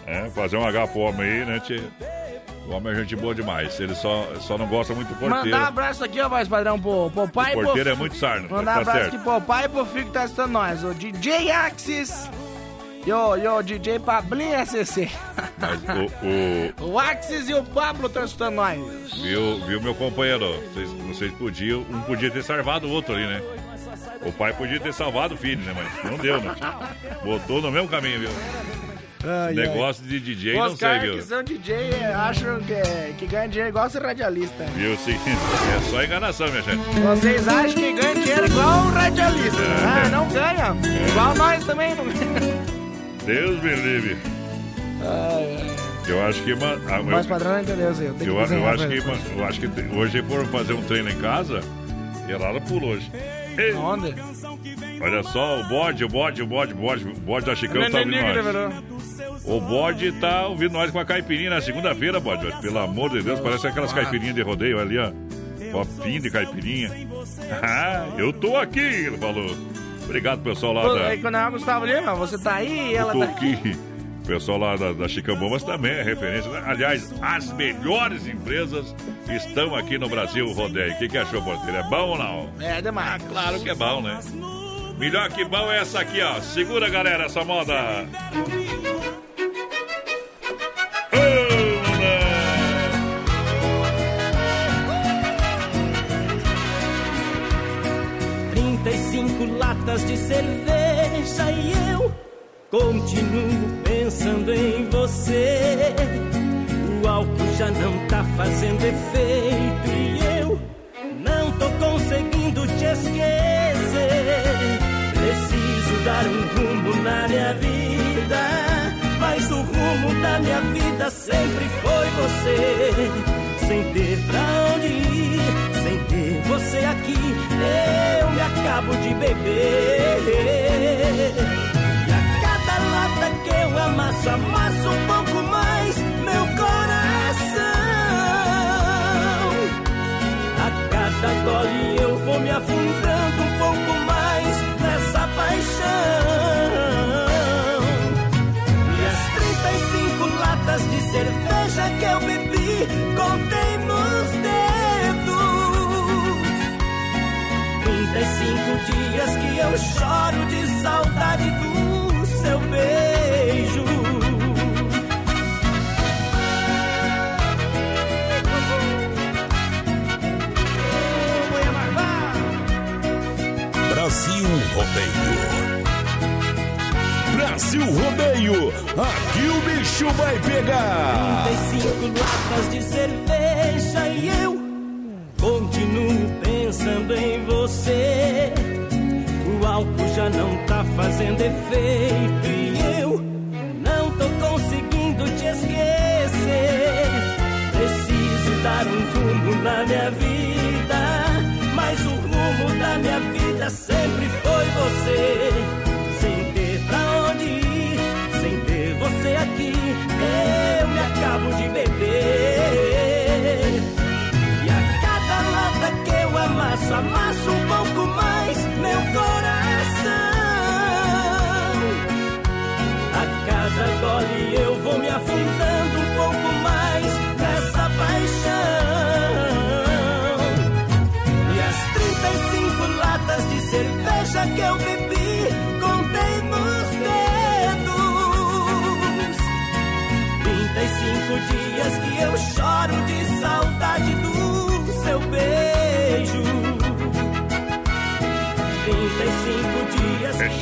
É, fazer um H pro homem aí, né, tchê? O homem é gente boa demais, ele só, só não gosta muito do porteiro. Mandar um abraço aqui, ó, voz padrão, pro, pro pai O e pro porteiro é muito sarno, Mandar um tá abraço certo. aqui pro pai e pro filho que tá assistindo nós. O DJ Axis e o, e o DJ Pablinho SCC. Mas o, O Axis e o Pablo estão assistindo nós. o- viu, viu meu companheiro? Vocês, vocês podiam, um podia ter salvado o outro ali, né? O pai podia ter salvado o filho, né? Mas não deu, né? Botou no mesmo caminho, viu? Negócio de DJ, Os não sei, caras viu? que são DJ é, acham que, que ganha dinheiro igual ser radialista. Viu, sim. É só enganação, minha gente. Vocês acham que ganha dinheiro igual um radialista. É. Ah, não ganha. Igual nós também não. Deus me livre. Eu acho que. ma- ah, Mas padrão não entendeu. Eu tenho Eu, que eu acho que, eu acho que hoje foram fazer um treino em casa e a Lara pulou hoje. Ei, Onde? Olha só, o bode, o bode, o bode, o bode, o bode da Chicão tá ouvindo nós. O bode tá ouvindo nós com a caipirinha na segunda-feira, bode. Pelo amor de Deus, parece aquelas caipirinhas de rodeio ali, ó. Copinho de caipirinha. Ah, eu tô aqui, ele falou. Obrigado, pessoal lá Pô, da. Aí quando é o Gustavo Lima, você tá aí e ela Eu tô tá aqui. aqui. O pessoal lá da, da Chicão Bombas também é referência. Aliás, as melhores empresas estão aqui no Brasil, Rodeio. O que, que achou, porteiro? É bom ou não? É demais. Claro que é bom, né? Melhor que bom é essa aqui, ó. Segura, galera, essa moda. Ô, moleque! 35 latas de cerveja e eu continuo pensando em você. O álcool já não tá fazendo efeito e eu não tô conseguindo te esquecer. Dar um rumo na minha vida, mas o rumo da minha vida sempre foi você. Sem ter pra onde ir, sem ter você aqui, eu me acabo de beber. E a cada lata que eu amasso, amasso um pouco mais meu coração. A cada gole eu vou me afundando um pouco mais cerveja que eu bebi, contei nos dedos. 35 dias que eu choro de saudade do seu beijo. Brasil Rodeio. Brasil Rodeio. Aqui o bicho vai pegar. 35 latas de cerveja e eu continuo pensando em você. O álcool já não tá fazendo efeito e eu não tô conseguindo te esquecer. rumo na minha vida.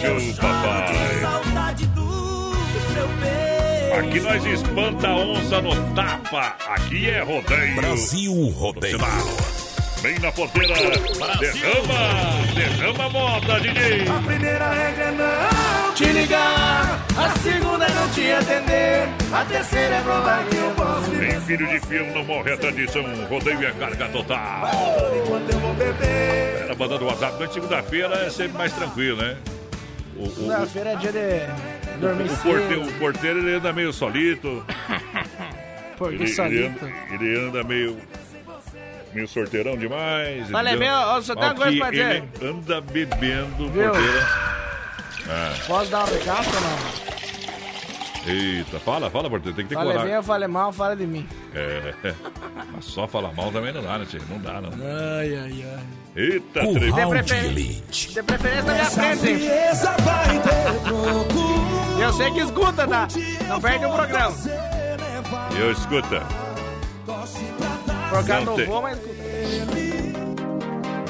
Choro papai. beijo. Aqui nós espanta a onça no tapa. Aqui é rodeio. Brasil Rodeio. Vem na porteira. Derrama. Derrama a moda, DJ. A primeira regra é não te ligar. A segunda é não te atender. A terceira é provar que eu posso Tem viver filho de filme, não morre a tradição. Rodeio a carga total. enquanto eu vou beber. Era mandando WhatsApp. Mas segunda-feira é sempre mais tranquilo, né? O, o, o, Segunda-feira é dia de dormir o porteiro, cedo. o porteiro ele anda meio solito. Porque Ele, ele, solito. anda, ele anda meio. meio sorteirão demais. Entendeu? meu, ó, só tem uma coisa pra dizer. Ele anda bebendo, Viu? porteira. Ah, Posso dar um recado ou não? eita, fala, fala, porteiro, tem que ter Falei bem, coragem. eu falei mal, fala de mim. É, mas só falar mal também não dá, né, tio? Não dá, não. Ai, ai, ai. Eita, Curral trem. de Elite. De preferência na minha frente, eu sei que escuta, tá? Não perde o programa. Eu escuta, causa Não voo, mas escuta.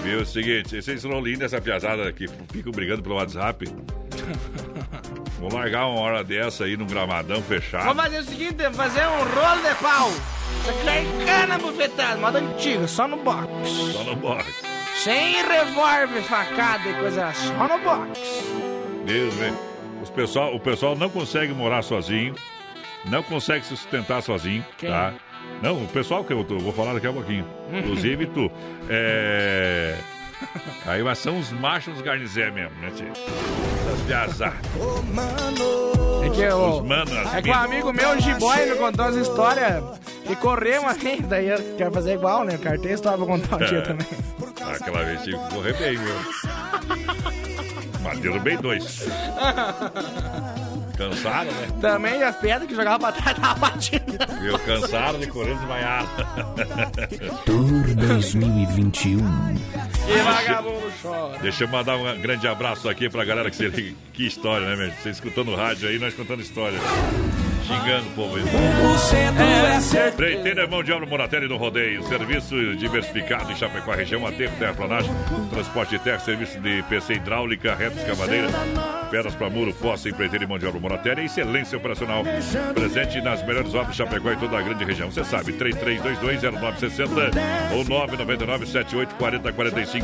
viu? O seguinte, vocês são lindos essa piazada que ficam brigando pelo WhatsApp. Vou largar uma hora dessa aí num gramadão fechado. Vamos fazer o seguinte, fazer um rolo de pau. Isso aqui é cana bufetada, moda antiga, só no box. Só no box. Sem revólver, facada e coisa, só no box. Deus, velho. Os pessoal, o pessoal não consegue morar sozinho, não consegue se sustentar sozinho, Quem? tá? Não, o pessoal que eu tô- vou falar daqui a pouquinho. Inclusive tu. É. Aí, mas são os machos garnizé mesmo, né, tio? Essas piazá. É que Os eu, manos, as é que um amigo meu, o G-Boy, me contou as histórias e corremos assim, daí eu quero fazer igual, né? Cartei história pra contar um dia É. também. Aquela vez tive que correr bem, viu? Mas derrubei dois. Cansaram, né? Também as pedras que jogava pra trás tava batendo. Viu? Cansaram de correr desmaiado. Tour 2021. Que vagabundo chora. Deixa eu mandar um grande abraço aqui pra galera que se liga. Que história, né, meu? Você escutando o rádio aí, nós contando história. Xingando o povo aí. É, é mão de obra Moratelli no rodeio. Serviço diversificado em Chapecó, região Aterro, terraplanagem, transporte de terra, serviço de PC hidráulica, reta escavadeira, pedras para muro, fossa, empreiteiro e mão de obra Moratelli. Excelência operacional. Presente nas melhores obras de Chapecó e toda a grande região. Você sabe, 33220960 ou 999784045.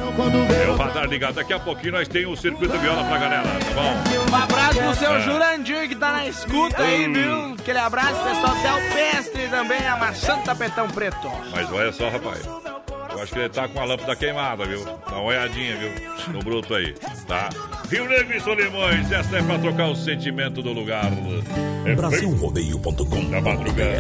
É o radar ligado. Daqui a pouquinho nós temos o circuito viola pra galera, tá bom? Um abraço pro seu É. Jurandir que tá na escuta aí, viu? Aquele abraço, pessoal Del Pestre também, amassando tapetão preto. Mas olha só, rapaz. Eu acho que ele tá com a lâmpada queimada, viu? Dá uma olhadinha, viu? No bruto aí, tá? Rio Negro e Solimões, essa é pra trocar o sentimento do lugar. É bem da madrugada.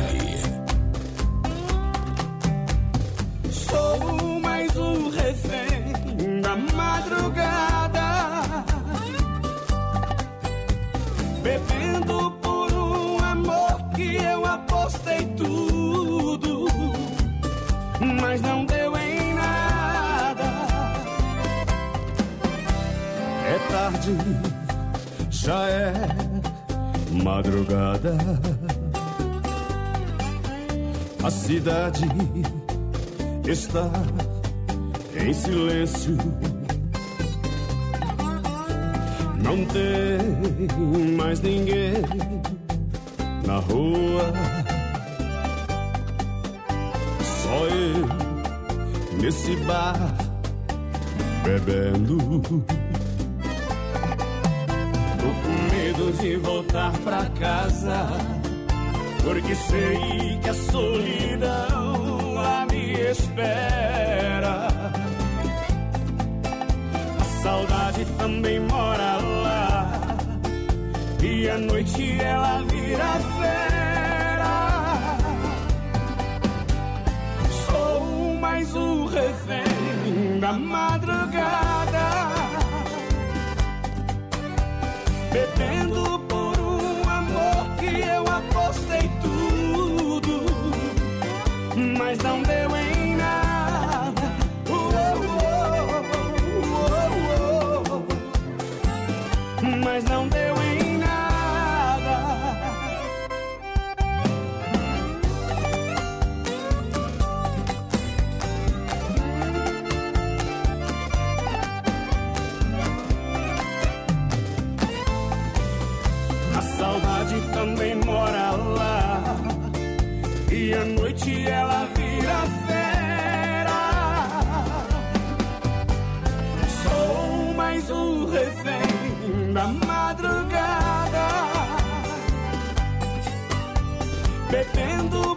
Sou mais um refém da madrugada, bebendo apostei tudo, mas não deu em nada. É tarde, já é madrugada. A cidade está em silêncio. Não tem mais ninguém na rua eu nesse bar bebendo. Tô com medo de voltar pra casa, porque sei que a solidão lá me espera. A saudade também mora lá, e à noite ela vira fé. és o refém da madrugada, bebendo saudade também mora lá. E à noite ela vira fera. Sou mais um refém da madrugada. Bebendo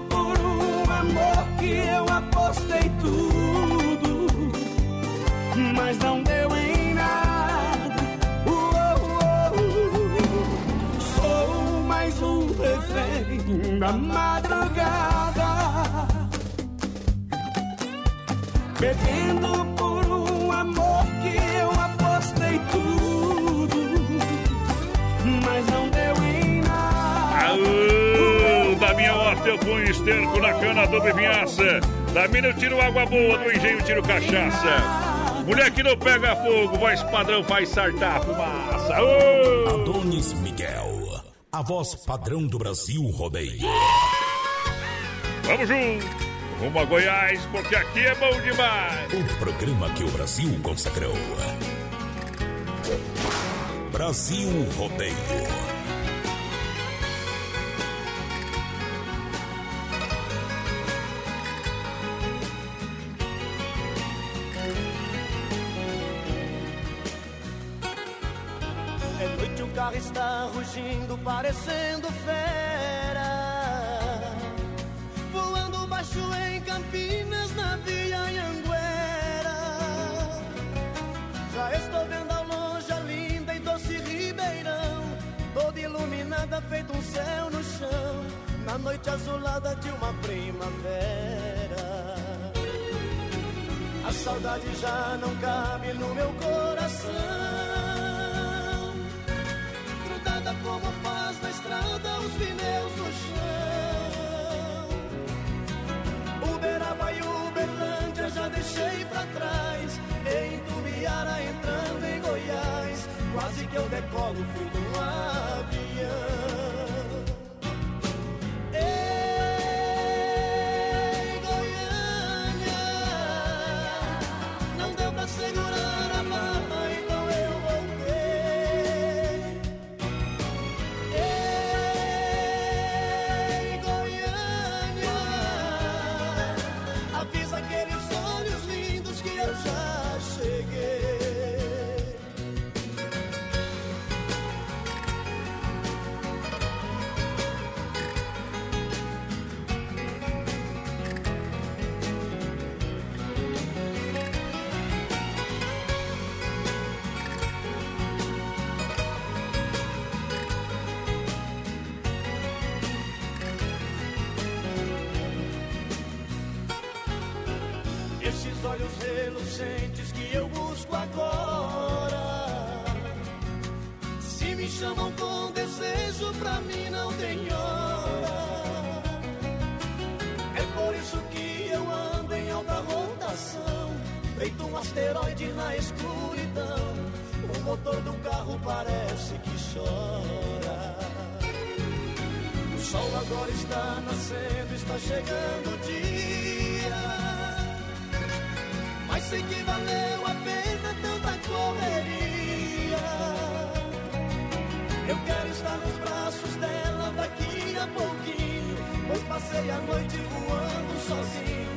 da madrugada. Bebendo por um amor que eu apostei tudo. Mas não deu em nada. Aô, da minha horta eu ponho esterco na cana do vinhaça. Da mina eu tiro água boa, do engenho eu tiro cachaça. Mulher que não pega fogo, voz padrão faz sartar fumaça. Aô! Adonis Miguel, a voz padrão do Brasil rodeio. Vamos junto! Rumo a Goiás, porque aqui é bom demais! O programa que o Brasil consagrou. Brasil Rodeio. Rugindo, parecendo fera. Voando baixo em Campinas, na Via Anhanguera. Já estou vendo ao longe a linda e doce Ribeirão. Toda iluminada, feito um céu no chão. Na noite azulada de uma primavera. A saudade já não cabe no meu coração estrada os pneus no chão. Uberaba e Uberlândia já deixei pra trás. Em Tubiara entrando em Goiás, quase que eu decolo fui num avião. Feito um asteroide na escuridão. O motor do carro parece que chora. O sol agora está nascendo, está chegando o dia. Mas sei que valeu a pena tanta correria. Eu quero estar nos braços dela daqui a pouquinho. Pois passei a noite voando sozinho.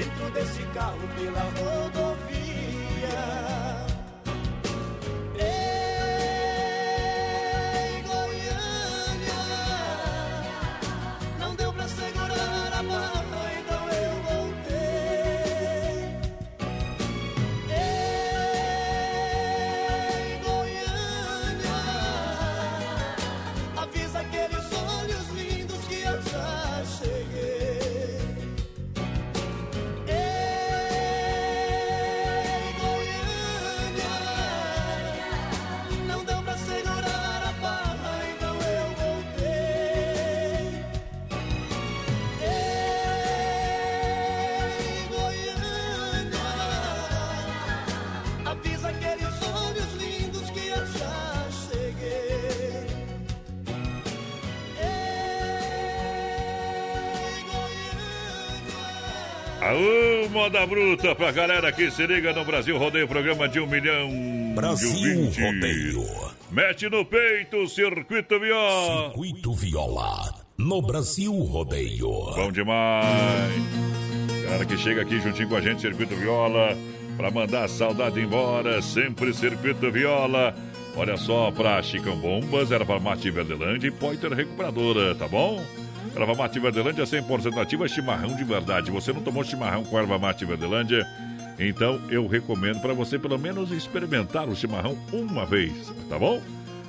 Dentro desse carro pela rodovia. Bruta pra galera que se liga no Brasil Rodeio, programa de um milhão Brasil de ouvinte. Rodeio. Mete no peito, Circuito Viola. Circuito Viola. No Brasil Rodeio. Bom demais. Galera que chega aqui juntinho com a gente, Circuito Viola, pra mandar a saudade embora, sempre Circuito Viola. Olha só, pra Chicão Bombas, era pra Mate Verdelândia e Poiter Recuperadora, tá bom? Erva Mate Verdelândia 100% nativa, chimarrão de verdade. Você não tomou chimarrão com erva mate Verdelândia? Então eu recomendo para você pelo menos experimentar o chimarrão uma vez, tá bom?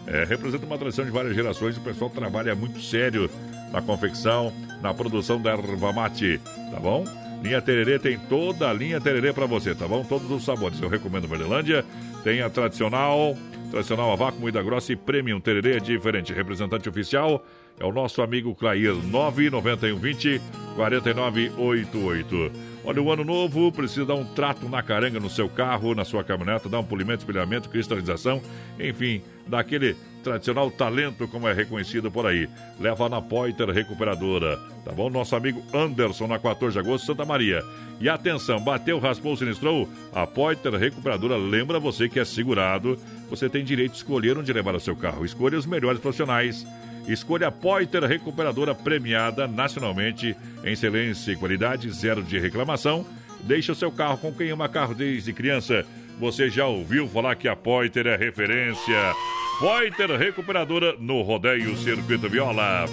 É, representa uma tradição de várias gerações. O pessoal trabalha muito sério na confecção, na produção da erva mate, tá bom? Linha Tererê tem toda a linha Tererê para você, tá bom? Todos os sabores. Eu recomendo Verdelândia. Tem a tradicional, tradicional a vácuo, moída grossa e premium Tererê é diferente. Representante oficial é o nosso amigo Clair, 99120 4988. Olha, o ano novo precisa dar um trato na caranga no seu carro, na sua caminhoneta, dar um polimento, espelhamento, cristalização, enfim, daquele tradicional talento como é reconhecido por aí. Leva na Poiter Recuperadora, tá bom? Nosso amigo Anderson, na 14 de agosto, Santa Maria. E atenção, bateu, raspou, sinistrou? A Poiter Recuperadora lembra você que é segurado. Você tem direito de escolher onde levar o seu carro. Escolha os melhores profissionais. Escolha a Poiter Recuperadora premiada nacionalmente em excelência e qualidade, zero de reclamação. Deixe o seu carro com quem ama carro desde criança. Você já ouviu falar que a Poiter é referência? Poiter Recuperadora no Rodeio Circuito Viola.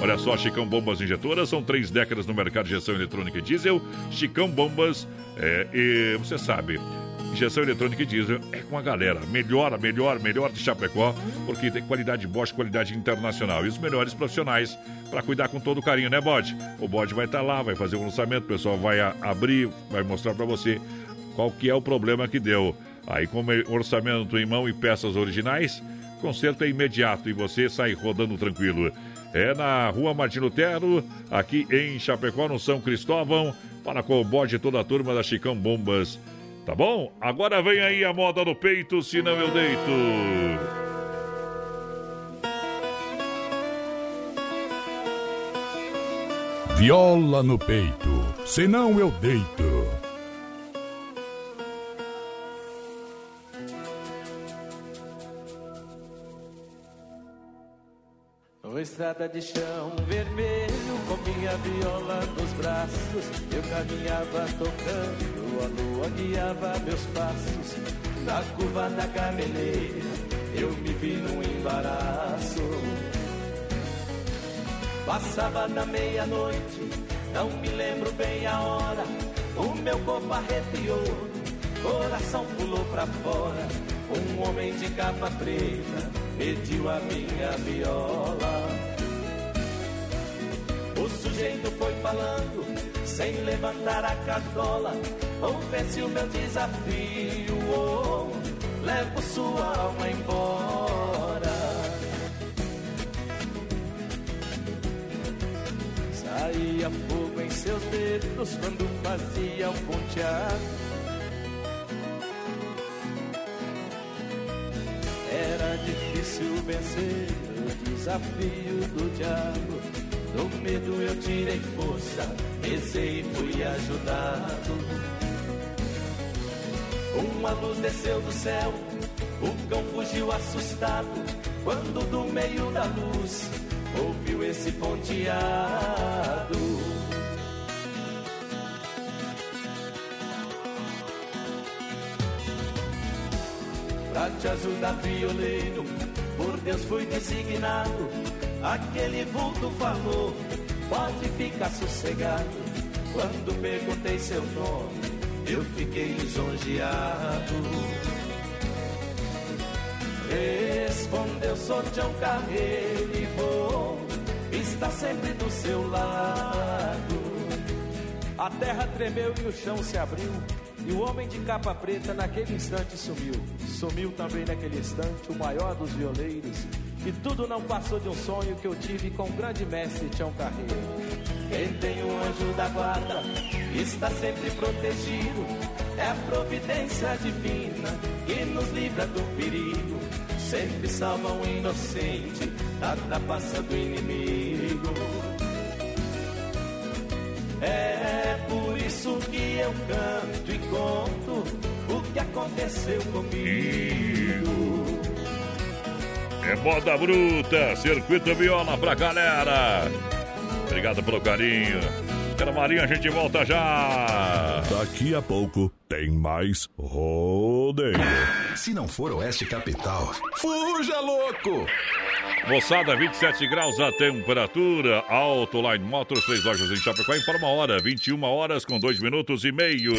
Olha só, Chicão Bombas Injetoras, são três décadas no mercado de injeção eletrônica e diesel. Chicão Bombas, é, e você sabe, injeção eletrônica e diesel é com a galera. Melhor, melhor, melhor de Chapecó, porque tem qualidade Bosch, qualidade internacional. E os melhores profissionais para cuidar com todo carinho, né, Bode? O Bode vai estar lá, vai fazer o lançamento, o pessoal vai abrir, vai mostrar para você qual que é o problema que deu. Aí, com orçamento em mão e peças originais, conserto é imediato e você sai rodando tranquilo. É na rua Martin Lutero, aqui em Chapecó, no São Cristóvão, para com o bode toda a turma da Chicão Bombas. Tá bom? Agora vem aí a moda no peito, senão eu deito. Viola no peito, senão eu deito. Estrada de chão vermelho com minha viola nos braços Eu caminhava tocando, a lua guiava meus passos. Na curva da gameleira eu me vi num embaraço. Passava da meia-noite, não me lembro bem a hora O meu corpo arrepiou, coração pulou pra fora Um homem de capa preta pediu a minha viola O sujeito foi falando, sem levantar a cartola Confesse o meu desafio, oh, levo sua alma embora Saía fogo em seus dedos quando fazia um ponteado. Era difícil vencer o desafio do diabo. Do medo eu tirei força, rezei e fui ajudado. Uma luz desceu do céu, o cão fugiu assustado. Quando do meio da luz ouviu esse ponteado. Pra te ajudar, violeiro, por Deus fui designado. Aquele vulto falou, pode ficar sossegado. Quando perguntei seu nome, eu fiquei lisonjeado. Respondeu, sou Tião Carreiro e vou estar sempre do seu lado. A terra tremeu e o chão se abriu. E o homem de capa preta naquele instante sumiu. Sumiu também naquele instante o maior dos violeiros. E tudo não passou de um sonho que eu tive com o grande mestre Tião Carreiro. Quem tem um anjo da guarda está sempre protegido. É a providência divina que nos livra do perigo. Sempre salva um inocente da trapaça do inimigo. É por isso eu canto e conto o que aconteceu comigo. É moda bruta, circuito viola pra galera. Obrigado pelo carinho. Cara Marinha, a gente volta já. Daqui a pouco tem mais rodeio. Se não for Oeste Capital, fuja louco! Moçada, 27 graus a temperatura. Alto Line Motors, três lojas em Chapecó. Informa a hora, 21 horas com 2 minutos e meio.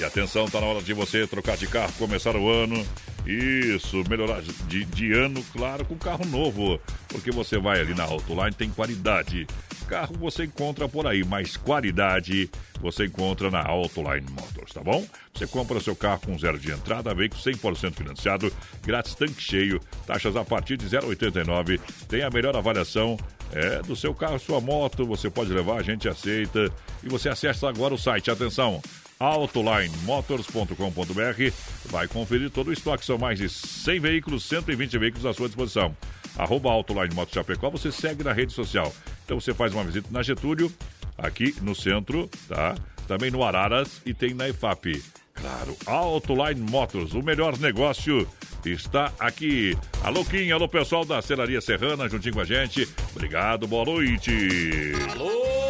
E atenção, tá na hora de você trocar de carro, começar o ano. Isso, melhorar de, de ano, claro, com carro novo. Porque você vai ali na Autoline, tem qualidade. Carro você encontra por aí, mas qualidade você encontra na Autoline Motors, tá bom? Você compra seu carro com zero de entrada, veículo 100% financiado, grátis tanque cheio, taxas a partir de 0,89. Tem a melhor avaliação é, do seu carro, sua moto, você pode levar, a gente aceita. E você acessa agora o site, atenção, autolinemotors.com.br. Vai conferir todo o estoque, são mais de 100 veículos, 120 veículos à sua disposição. Arroba Autoline Motos Chapecó, você segue na rede social. Então você faz uma visita na Getúlio, aqui no centro, tá? Também no Araras e tem na EFAP. Claro, Autoline Motors, o melhor negócio está aqui. Alô, Kim, alô, pessoal da Celaria Serrana, juntinho com a gente. Obrigado, boa noite. Alô,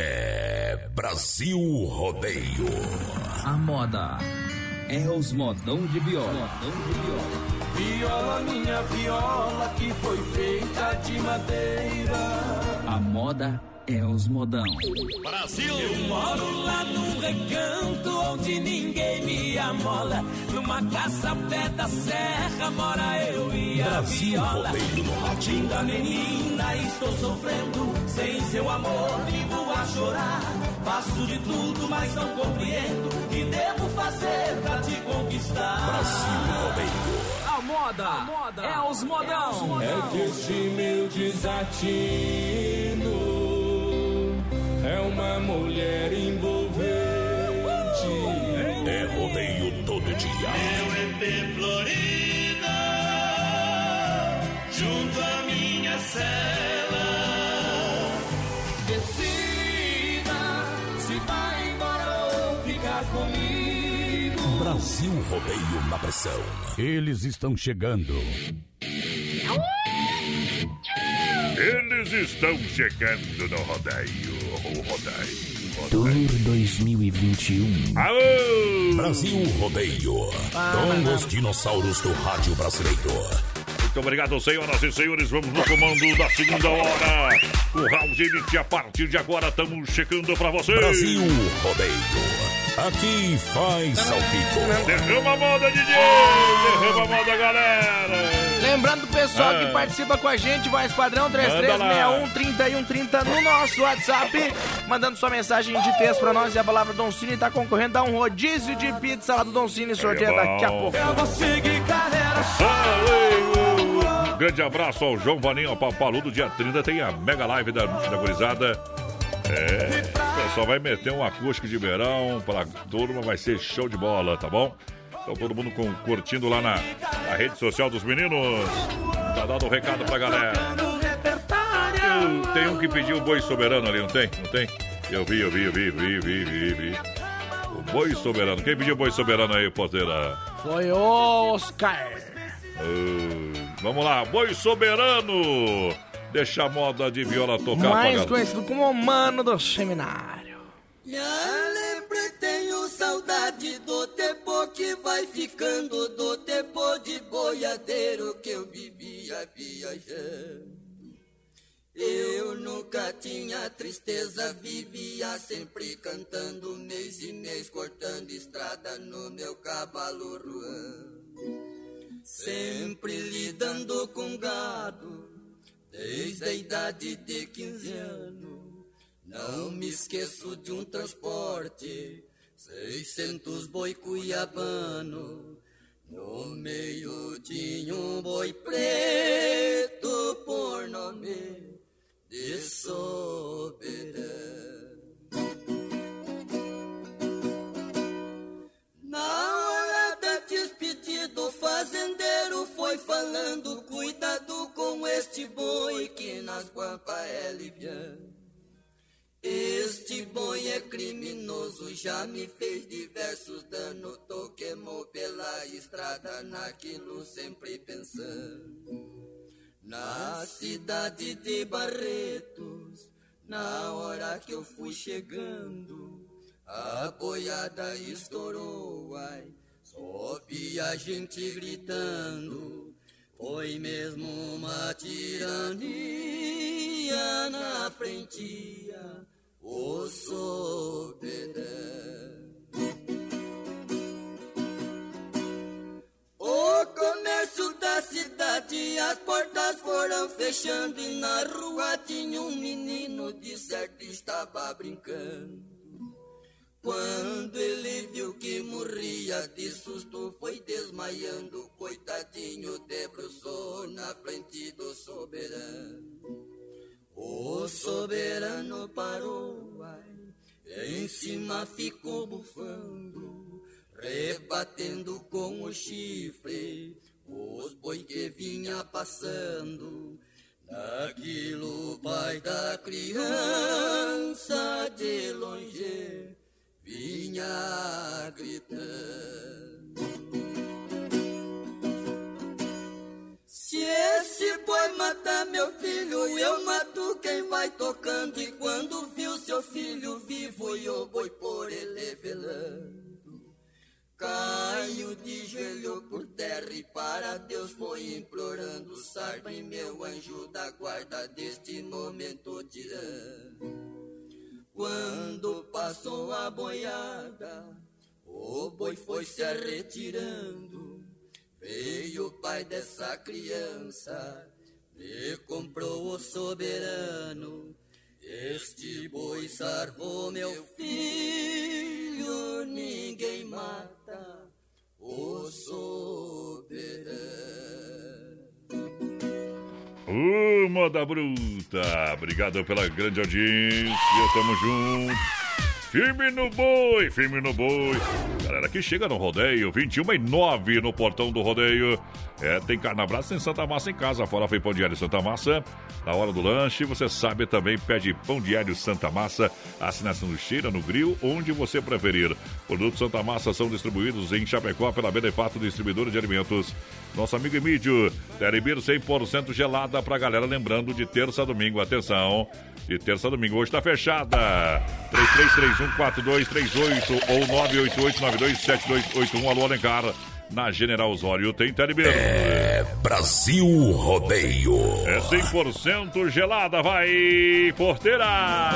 É Brasil Rodeio. A moda é os modão de viola. Modão de viola. Viola, minha viola, que foi feita de madeira. A moda é os modão. Brasil! Eu moro lá num recanto onde ninguém me amola. Numa casa pé da serra mora eu e a Brasil viola. Linda menina, estou sofrendo. Sem seu amor, vivo a chorar. Faço de tudo, mas não compreendo. O que devo fazer pra te conquistar? Brasil Rodeio. A moda, é os modão. É que este meu desatino é uma mulher envolvente. É rodeio todo dia. EP Florida, junto à minha cela. Decida se vai embora ou ficar comigo. Brasil Rodeio na pressão. Eles estão chegando. Eles estão chegando no rodeio. O rodeio. Tour 2021. Aô! Brasil Rodeio. Com os dinossauros do rádio brasileiro. Muito obrigado, senhoras e senhores. Vamos no comando da segunda hora. O House Elite, a partir de agora, estamos chegando pra vocês. Brasil Rodeio. Aqui faz vivo. Derrama a moda, DJ! Derrama a moda, galera! Lembrando o pessoal Ah. que participa com a gente, voz padrão Manda 3361-3130 no nosso WhatsApp, mandando sua mensagem de texto pra nós e a palavra Don Cine tá concorrendo a um rodízio de pizza lá do Don Cine, sorteio É daqui a pouco. Eu vou seguir carreira Um grande abraço ao João Vaninho, ao Papaludo. Dia 30 tem a mega live da, da gurizada. É, o pessoal vai meter um acústico de verão pra turma, vai ser show de bola, tá bom? Então todo mundo com- curtindo lá na, na rede social dos meninos. Tá dando um recado pra galera. Eu- Tem um que pediu o boi soberano ali, não tem? Não tem? Eu vi, eu vi, eu vi, vi, vi, vi, vi. O boi soberano. Quem pediu o boi soberano aí, porteira? Foi o Oscar. Ah, vamos lá, boi soberano! Deixa a moda de viola tocar Mais conhecido como o Mano do Seminário. Já lembrei, tenho saudade do tempo que vai ficando, do tempo de boiadeiro que eu vivia viajando. Eu nunca tinha tristeza, vivia sempre cantando, mês e mês cortando estrada no meu cavalo ruão. Sempre lidando com gado, desde a idade de 15 anos. Não me esqueço de um transporte Seiscentos boi cuiabano, no meio tinha um boi preto por nome de soberano. Na hora da despedida, o fazendeiro foi falando: Cuidado com este boi que nas guampas é liviano. Este boi é criminoso, já me fez diversos danos. Tô queimou pela estrada, naquilo sempre pensando. Na cidade de Barretos, na hora que eu fui chegando, a boiada estourou, ai, vi a gente gritando. Foi mesmo uma tirania na frente, o soberano. O comércio da cidade, as portas foram fechando e na rua tinha um menino de certo estava brincando. Quando ele viu que morria de susto, foi desmaiando, coitadinho, debruçou na frente do soberano. O soberano parou, ai, em cima ficou bufando, rebatendo com o chifre os boi que vinha passando. Naquilo pai da criança de longe vinha gritando. Se esse boi matar meu filho, eu mato quem vai tocando. E quando viu seu filho vivo, e o boi por ele velando. Caio de joelho por terra e para Deus foi implorando. Salve meu anjo da guarda deste momento tirando. Quando passou a boiada, o boi foi se retirando. Veio o pai dessa criança, me comprou o soberano. Este boi salvou meu filho, ninguém mata o soberano. Ô, moda bruta! Obrigado pela grande audiência. Tamo junto. Firme no boi, firme no boi. Galera que chega no rodeio, 21 e 9 no portão do rodeio. É, tem carnabraço em Santa Massa em casa. Fora foi pão diário Santa Massa. Na hora do lanche, você sabe também, pede pão diário Santa Massa. Assinação do Cheira no grill, onde você preferir. Produtos Santa Massa são distribuídos em Chapecó pela Benefato Distribuidora de Alimentos. Nosso amigo Emílio, Teribir 100% gelada pra galera. Lembrando de terça a domingo, atenção. De terça a domingo, hoje tá fechada. 33314238 ou 988927281. Alô, Alencar. Na General Osório tem Telebir. É Brasil Rodeio. É 100% gelada, vai, porteira!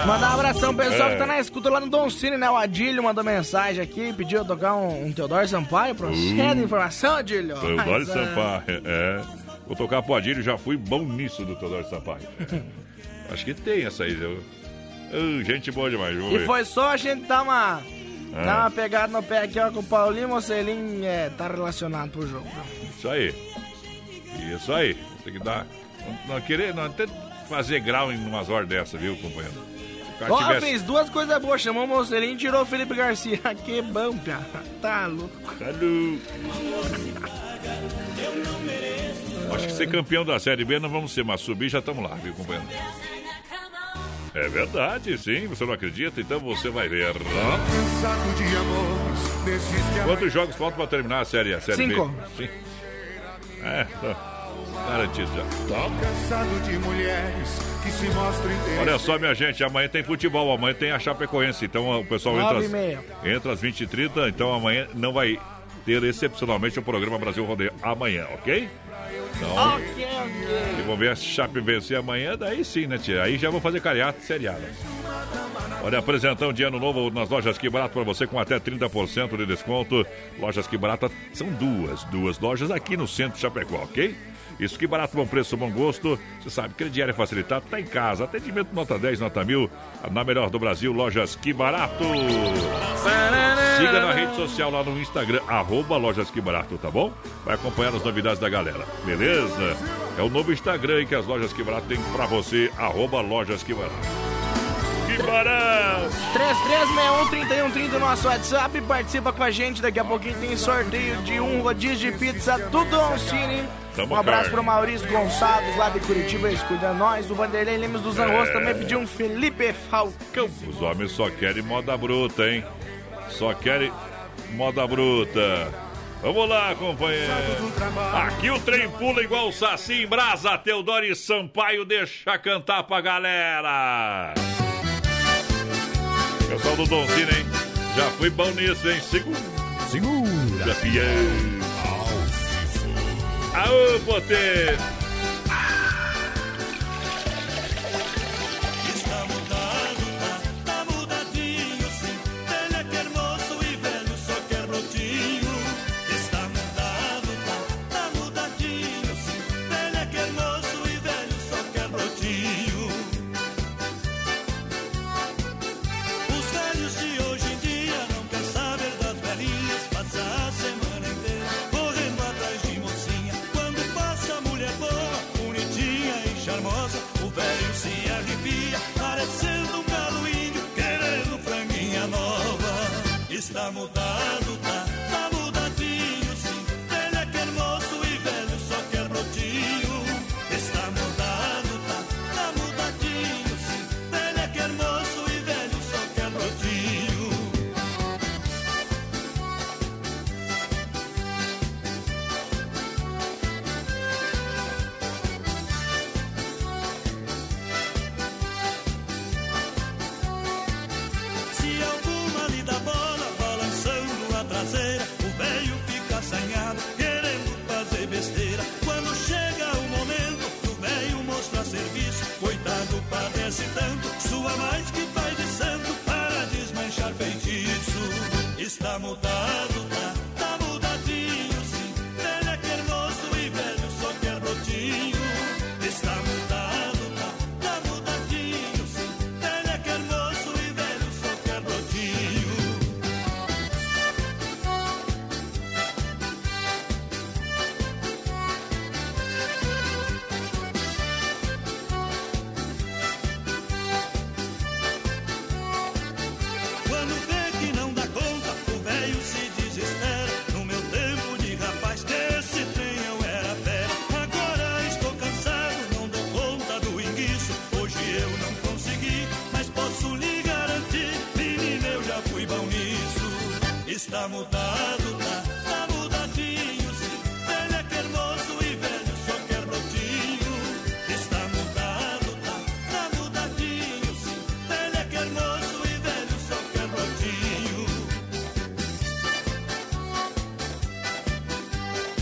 Mandar um abração pro pessoal É. que tá na escuta lá no Don Cine, né? O Adílio mandou mensagem aqui, pediu eu tocar um, um Teodoro Sampaio. Procede Uh. informação, Adílio. Teodoro Mas, é. Sampaio, é. Vou tocar pro Adílio, já fui bom nisso do Teodoro Sampaio. Acho que tem essa aí, viu? Uh, gente boa demais, viu? E foi só a gente dar uma, Ah. dar uma pegada no pé aqui, ó, com o Paulinho Mocelinho é, tá relacionado pro jogo. Isso aí. Isso aí. Tem que dar. Não, não querer, não que fazer grau em umas horas dessa, viu, companheiro? Ó, tivesse- fez duas coisas boas, chamou o Mocelinho e tirou o Felipe Garcia. que bom, cara. Tá louco. Acho que ser campeão da Série B não vamos ser, mas subir já estamos lá, viu, companheiro? É verdade, sim. Você não acredita? Então você vai ver. Quantos jogos faltam para terminar a Série, a série Cinco. B? Cinco. É, tá garantido já. Tô cansado de mulheres que se mostram inteiras. Olha só, minha gente, amanhã tem futebol, amanhã tem a Chapecoense. Então o pessoal entra e entra às 20h30, então amanhã não vai ter excepcionalmente o programa Brasil Rodeio amanhã, ok? Então, Ok, ok. e vamos ver a Chape vencer amanhã, daí sim, né, tia? Aí já vou fazer cariata e seriada. Olha, apresentão de ano novo nas lojas Que Barato para você com até 30% de desconto. Lojas Que Barata são duas, duas lojas aqui no centro de Chapecó, ok? Isso que barato, bom preço, bom gosto. Você sabe, crediário facilitado, tá em casa. Atendimento nota 10, nota 1000. Na melhor do Brasil, lojas Que Barato. siga na rede social lá no Instagram, arroba Lojas Que Barato, tá bom? Vai acompanhar as novidades da galera, beleza? É o novo Instagram que as Lojas Que Barato tem pra você, arroba Lojas Que Barato. 3361-3130 no nosso WhatsApp. Participa com a gente. Daqui a pouquinho tem sorteio de um rodízio de pizza do Don Cine. Tamo um abraço pro Maurício Gonçalves, lá de Curitiba, escuta nós. O Vanderlei Lemos dos Anjos É. também pediu um Felipe Falcão. Os homens só querem moda bruta, hein? Só querem moda bruta. Vamos lá, companheiro. Aqui o trem pula igual o Saci em brasa. Teodoro e Sampaio deixa cantar pra galera. Pessoal do Doncini, hein? Já fui bom nisso, hein? Segura. Segura. Gafião. Aô, potê. Tanto, sua mais que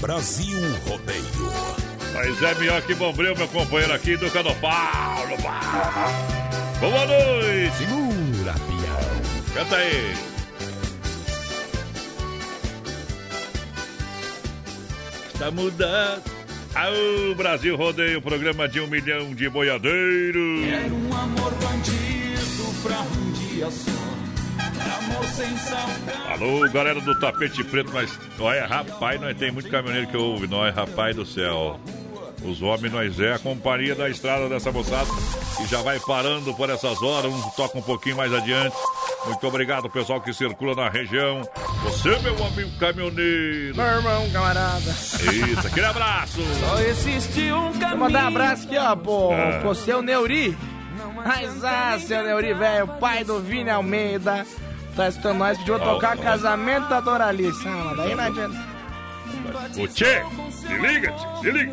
Brasil Rodeio. Mas é melhor que Bombril, meu companheiro aqui do Cano Paulo. Boa noite. Segura, pião. Canta aí. Está mudando. Aô, Brasil Rodeio, programa de um milhão de boiadeiros. Quero um amor bandido pra um dia só. Alô, galera do tapete preto, mas olha, rapaz, nós tem muito caminhoneiro que ouve, nós, rapaz do céu. Os homens, nós é a companhia da estrada dessa moçada que já vai parando por essas horas, uns toca um pouquinho mais adiante. Muito obrigado, pessoal que circula na região. Você, meu amigo caminhoneiro. Meu irmão, camarada. Isso, aquele abraço. Só existe um caminho. Vou mandar um abraço aqui, ó, pro, Ah. pro seu Neuri. Mas, ah, seu Neuri, velho, pai do Vini Almeida. Tá escutando nós, pediu pra tocar ó. casamento da Doralice. Ah, mas daí não adianta. Ô, Tchê, se liga, tchê, se liga.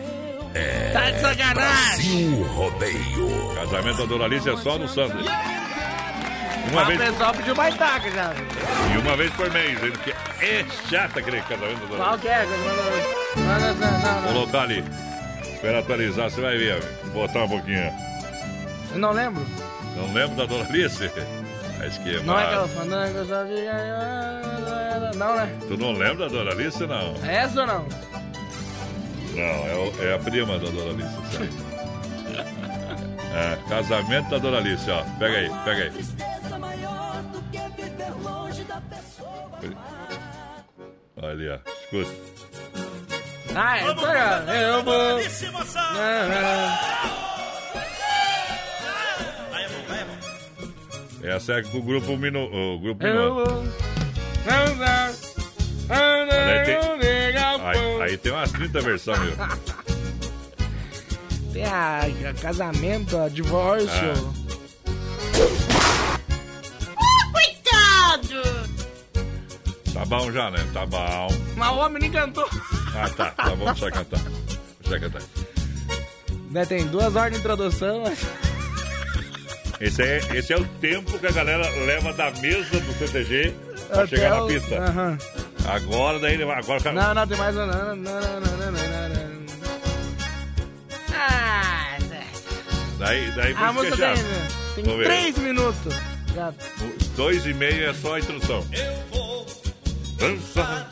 É Tá de sacanagem. Brasil Rodeio. Casamento da Doralice é só no Santos. Uma Ah, vez, O pessoal pediu baitaca já. e uma vez por mês, hein, porque é chato aquele casamento da Qual Doralice. que é? Não, não, Vou não. botar ali. Espera atualizar, você vai ver. Vou botar um pouquinho. Eu não lembro. Não lembro da Doralice? A esquema. Não é aquela fandango, só fica... Não, né? Tu não lembra da Doralice, não? É essa ou não? Não, é, o- é a prima da Doralice. isso aí. É, casamento da Doralice, ó. Pega aí, pega aí. Tristeza maior do que viver longe da Olha, escuta. Ah, eu tô Eu vou. Essa é com o grupo Mino. O grupo Mino. Aí tem, aí, aí tem umas 30 versões, meu. Tem a, a casamento, a divórcio. Coitado! Tá bom já, né? Tá bom. Mas o homem nem cantou. Ah, tá. Tá bom, deixa eu cantar. Deixa eu cantar. Né, tem duas ordens de introdução, mas... Esse é, esse é o tempo que a galera leva da mesa do CTG pra Até chegar na o- pista. Aham. Agora daí ele vai. Agora, Não, não, tem mais. Não, não, não, não, não, não, não. Ah, daí, daí a música música já. tem, né? tem três minutos. Já. Dois e meio é só a introdução. Dança,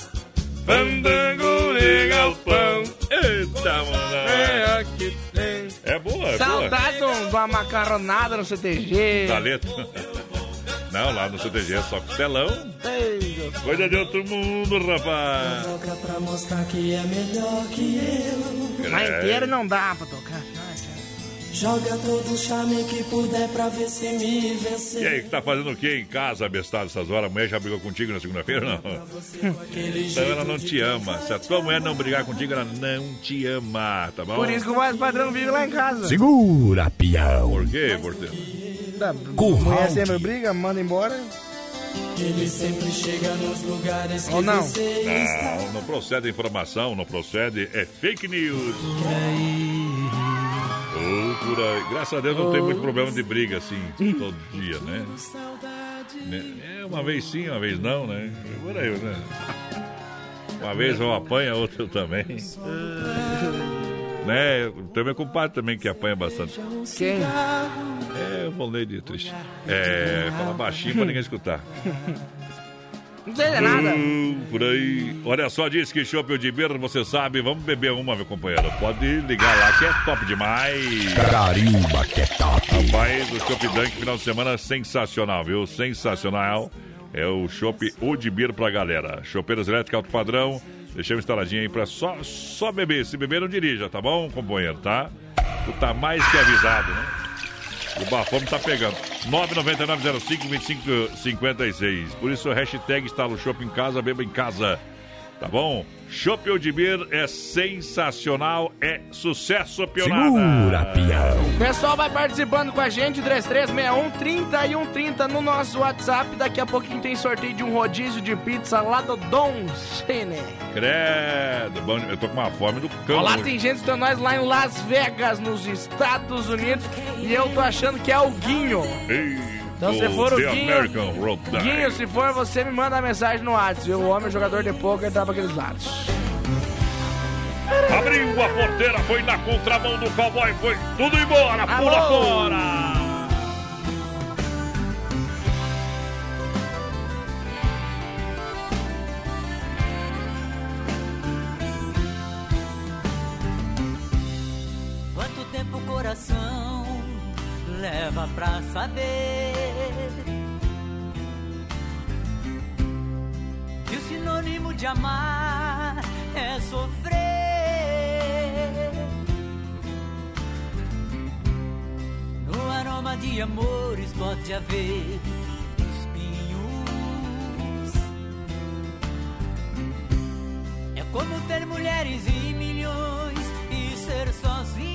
fandango de galpão. Eita, É, mano. aqui tem. É boa, é boa. Saudade de de uma macarronada no CTG. Da letra. Não, lá no CTG é só costelão. Coisa de outro mundo, rapaz. Toca pra mostrar que é melhor que eu. Mas É. inteiro não dá pra tocar. Joga todo o charme que puder pra ver se me vencer. E aí, que tá fazendo o que em casa, bestado, essas horas? A mulher já brigou contigo na segunda-feira, não? Então ela não te ama. Se a tua mulher não brigar contigo, ela não te ama, tá bom? Por isso que o voz padrão vive lá em casa. Segura, pião. Por quê, porteiro? Da, Curral mulher sempre briga, manda embora. Ele sempre chega nos lugares que Ou não? você está. Não, não procede a informação, não procede, é fake news. Ou por Graças a Deus não tem muito problema de briga assim, todo dia, né? Né? É, uma vez sim, uma vez não, né? Por aí, né? Uma vez eu apanho, a outra eu também. Né? Tem meu compadre também que apanha bastante. Quem? É, o Volney Dietrich. É, fala baixinho pra ninguém escutar. Não sei de nada. Uh, por aí. Olha só, diz que chopp de beira, você sabe. Vamos beber uma, meu companheiro. Pode ligar lá, que é top demais. Carimba que é top. Rapaz, o Chopp Dunk, final de semana sensacional, viu? Sensacional. É o Chopp Udibir pra galera. Chopeiras elétricas alto padrão. Deixamos instaladinho aí pra só, só beber. Se beber, não dirija, tá bom, companheiro, tá? Tu tá mais que avisado, né? O bafome tá pegando. 999-05-2556. Por isso, hashtag instala o Chopp em casa, beba em casa. Tá bom? Chopp Udibir é sensacional, é sucesso, pionada. Segura, pião. O pessoal vai participando com a gente, 3361 3130 no nosso WhatsApp. Daqui a pouquinho tem sorteio de um rodízio de pizza lá do Dom Cine. Credo, bom, eu tô com uma fome do cão. Olá, hoje. tem gente escutando nós lá em Las Vegas, nos Estados Unidos. E eu tô achando que é o Guinho. Ei, Então, se for o Guinho-. Guinho, se for você, me manda mensagem no WhatsApp. O homem jogador de poker tá pra aqueles lados. Abriu a porteira, foi na contramão do cowboy, foi tudo embora, pula Alô! fora. Quanto tempo o coração leva pra saber que o sinônimo de amar é sofrer? No aroma de amores pode haver espinhos. É como ter mulheres e milhões e ser sozinho.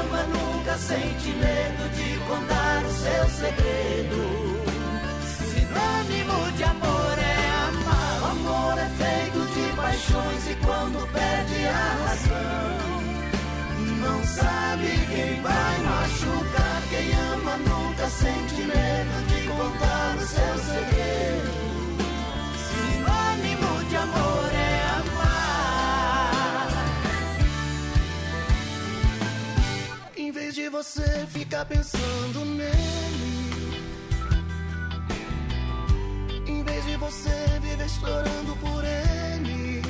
Ama nunca sente medo de contar o seu segredo. Sinônimo de amor dia pensando nele. Em vez de você viver chorando por ele.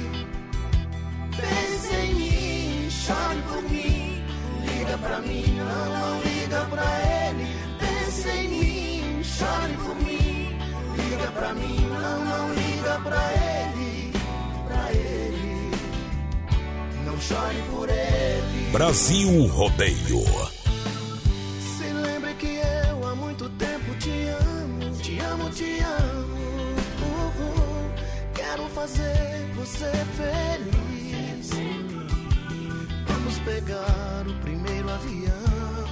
Pense em mim, chore por mim. Liga pra mim, não, não liga pra ele. Pense em mim, chore por mim. Liga pra mim, não, não liga pra ele. Pra ele. Não chore por ele. Brasil Rodeio. Fazer você feliz. Vamos pegar o primeiro avião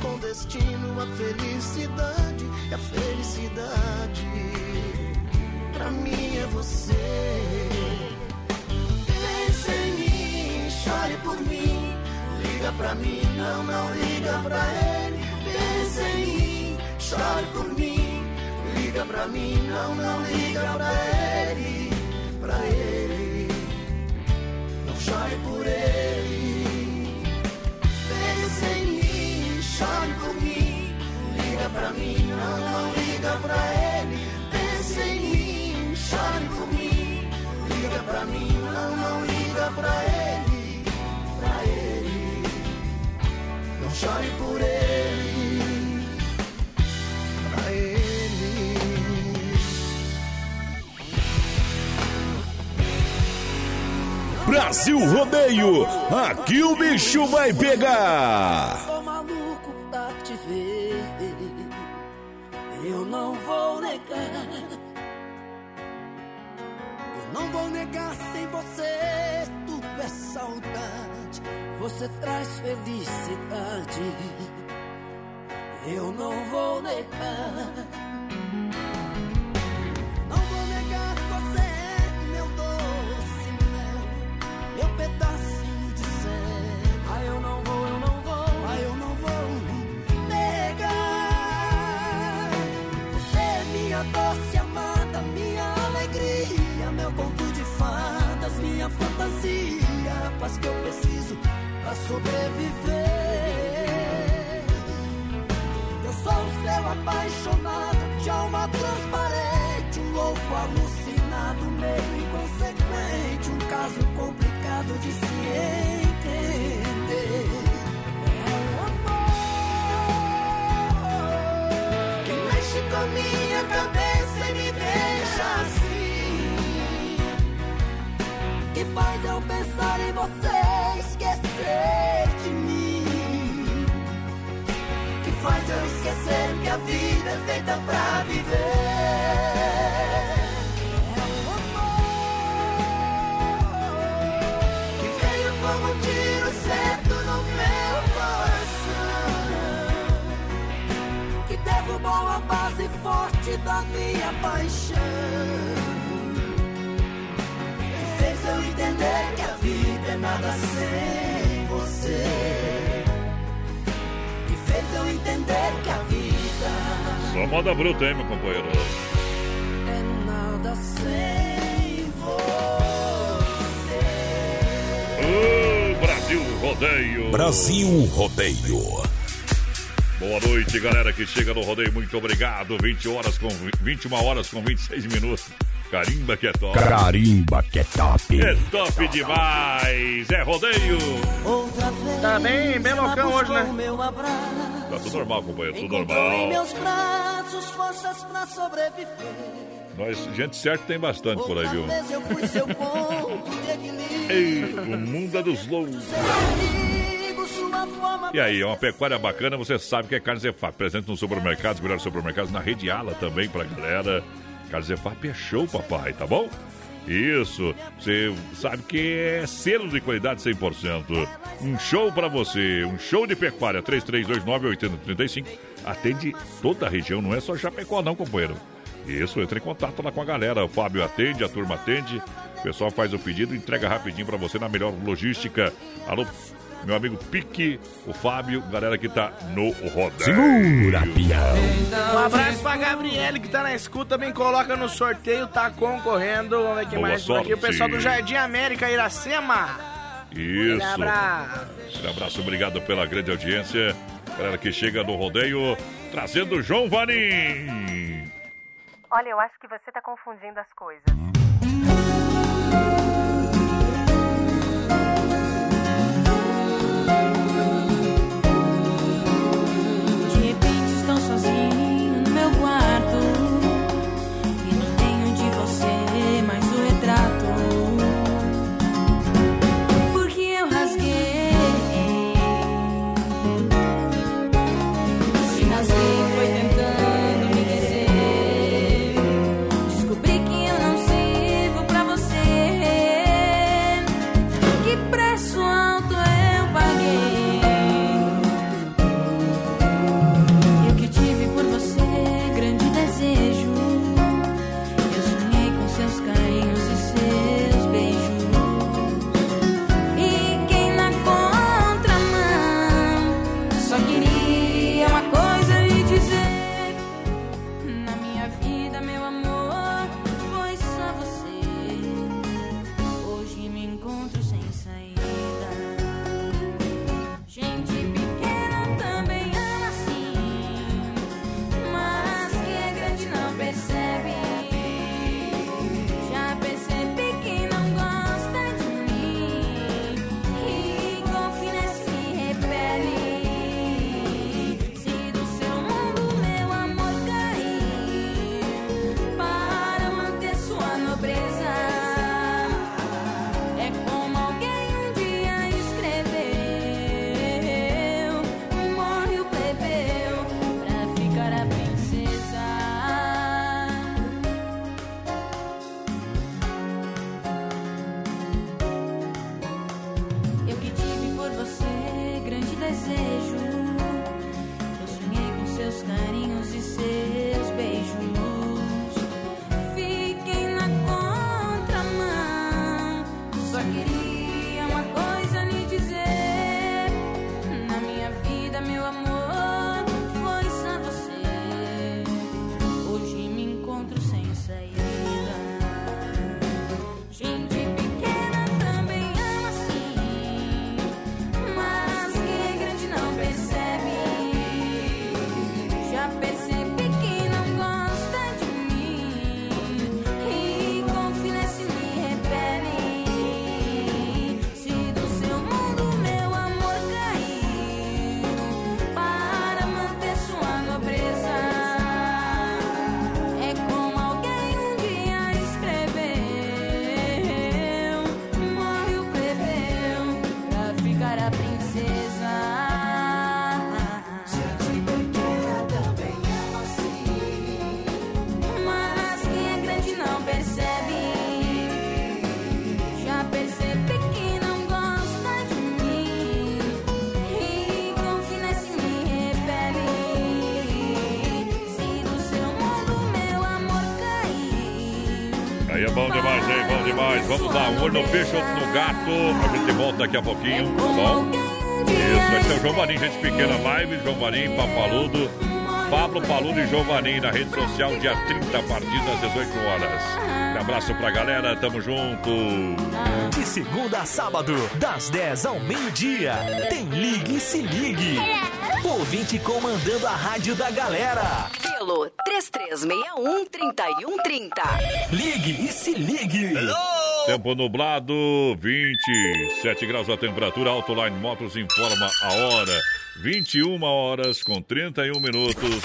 com destino à felicidade. E a felicidade pra mim é você. Pense em mim, chore por mim. Liga pra mim, não, não liga pra ele. Pense em mim, chore por mim. Liga pra mim, não, não liga pra ele. Pra ele, não chore por ele. Pense em mim, chore por mim. Liga pra mim, não, não liga pra ele. Pense em mim, chore por mim. Liga pra mim, não, não liga pra ele. Pra ele, não chore por ele. Brasil Rodeio. Aqui o bicho vai pegar. Tô maluco pra te ver. Eu não vou negar. Eu não vou negar sem você. Tudo é saudade. Você traz felicidade. Eu não vou negar. Pedacinho de céu. Ah, eu não vou, eu não vou, ah, eu não vou negar. Você é minha doce amada, minha alegria, meu conto de fadas, minha fantasia, a paz que eu preciso pra sobreviver. Eu sou o seu apaixonado, de alma transparente, um louco alucinado, meio esquecer de mim. Que faz eu esquecer que a vida é feita pra viver. Forte da minha paixão. E fez eu entender que a vida é nada sem você que fez eu entender que a vida Só moda bruta, hein, meu companheiro? é nada sem Ô, Brasil Rodeio. Brasil Rodeio. Boa noite, galera que chega no rodeio. Muito obrigado. 20 horas com 21 horas com 26 minutos. Carimba que é top. Carimba que é top. É top demais. É rodeio. Tá bem, bem loucão hoje, né? Tá tudo normal, companheiro. Tudo Encontrou em normal. meus braços forças pra sobreviver. Nós, gente certa tem bastante por aí, viu? Vez eu fui seu ponto de. Ei, o mundo é dos loucos. E aí, é uma pecuária bacana, você sabe que é Carne Zefap. Presente nos supermercados, melhores supermercados, na rede Ala também pra galera. Carne Zefap é show, papai, tá bom? Isso, você sabe que é selo de qualidade 100%. Um show pra você, um show de pecuária, 3329-8035. Atende toda a região, não é só Chapecó não, companheiro. Isso, entre em contato lá com a galera. O Fábio atende, a turma atende. O pessoal faz o pedido, entrega rapidinho pra você na melhor logística. Alô, meu amigo Pique, o Fábio, galera que tá no rodeio. Segura, pião. Um abraço pra Gabriele que tá na escuta, também coloca no sorteio, tá concorrendo. Vamos ver quem Boa mais por aqui. O sorte. pessoal do Jardim América, Iracema. Isso. Um abraço. Um abraço, obrigado pela grande audiência. Galera que chega no rodeio, trazendo João Vanim. Olha, eu acho que você tá confundindo as coisas. De demais. Vamos lá, um olho no peixe, outro no gato. A gente volta daqui a pouquinho, tá bom? Isso, esse é o João Vanim, gente pequena live, João Vanim, Papaludo, Pablo Paludo e João Vanim na rede social, dia 30, a partir das 18 horas. Um abraço pra galera, tamo junto. De segunda a sábado, das 10 ao meio-dia, tem Ligue e Se Ligue. Ouvinte comandando a rádio da galera. Pelo 3361-3130. Ligue e Se Ligue. Tempo nublado, 27 graus a temperatura. Autoline Motors informa a hora. 21 horas com 31 minutos.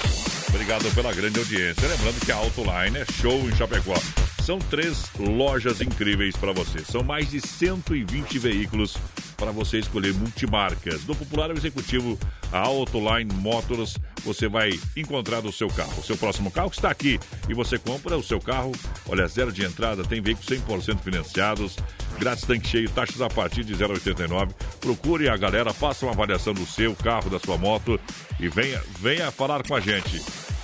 Obrigado pela grande audiência. Lembrando que a Autoline é show em Chapecó. São três lojas incríveis para você. São mais de 120 veículos para você escolher multimarcas. Do popular ao executivo, a Autoline Motors, você vai encontrar o seu carro. O seu próximo carro está aqui e você compra o seu carro. Olha, zero de entrada, tem veículos 100% financiados, grátis tanque cheio, taxas a partir de 0,89. Procure a galera, faça uma avaliação do seu carro, da sua moto e venha, venha falar com a gente.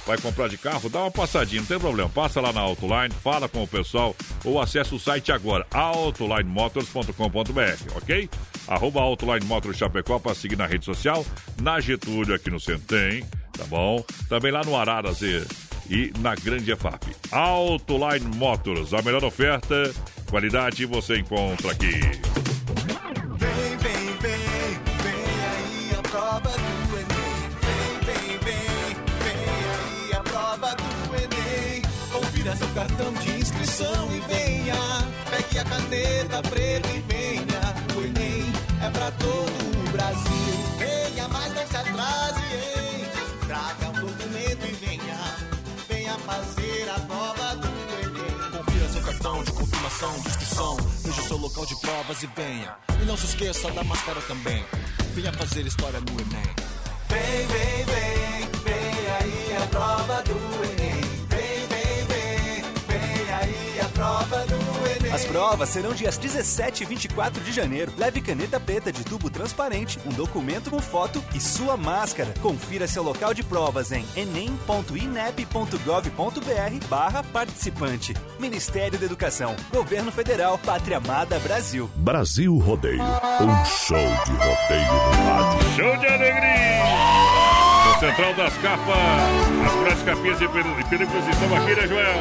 Vai comprar de carro? Dá uma passadinha, não tem problema. Passa lá na Autoline, fala com o pessoal ou acessa o site agora, autolinemotors.com.br, ok? Arroba Autoline Motors Chapecó para seguir na rede social, na Getúlio aqui no Centem, tá bom? Também lá no Araras e, e na Grande EFAP. Autoline Motors, a melhor oferta, qualidade você encontra aqui. Vem, vem, vem, vem aí a prova do Enem. prova do Enem. Confira seu cartão de inscrição e venha. Pegue a caneta preta e venha. O Enem é pra todo o Brasil. Venha, mas não se atrase, hein? De inscrição. Veja o seu local de provas e venha. E não se esqueça da máscara também. Venha fazer história no Enem. Vem, vem, vem, vem aí a prova do As provas serão dias 17 e 24 de janeiro. Leve caneta preta de tubo transparente, um documento com foto e sua máscara. Confira seu local de provas em enem.inep.gov.br barra participante. Ministério da Educação. Governo Federal. Pátria Amada Brasil. Brasil Rodeio. Um show de rodeio no rádio. Show de alegria! Central das Capas, as grandes capinhas e perigos estão aqui, né, Joel?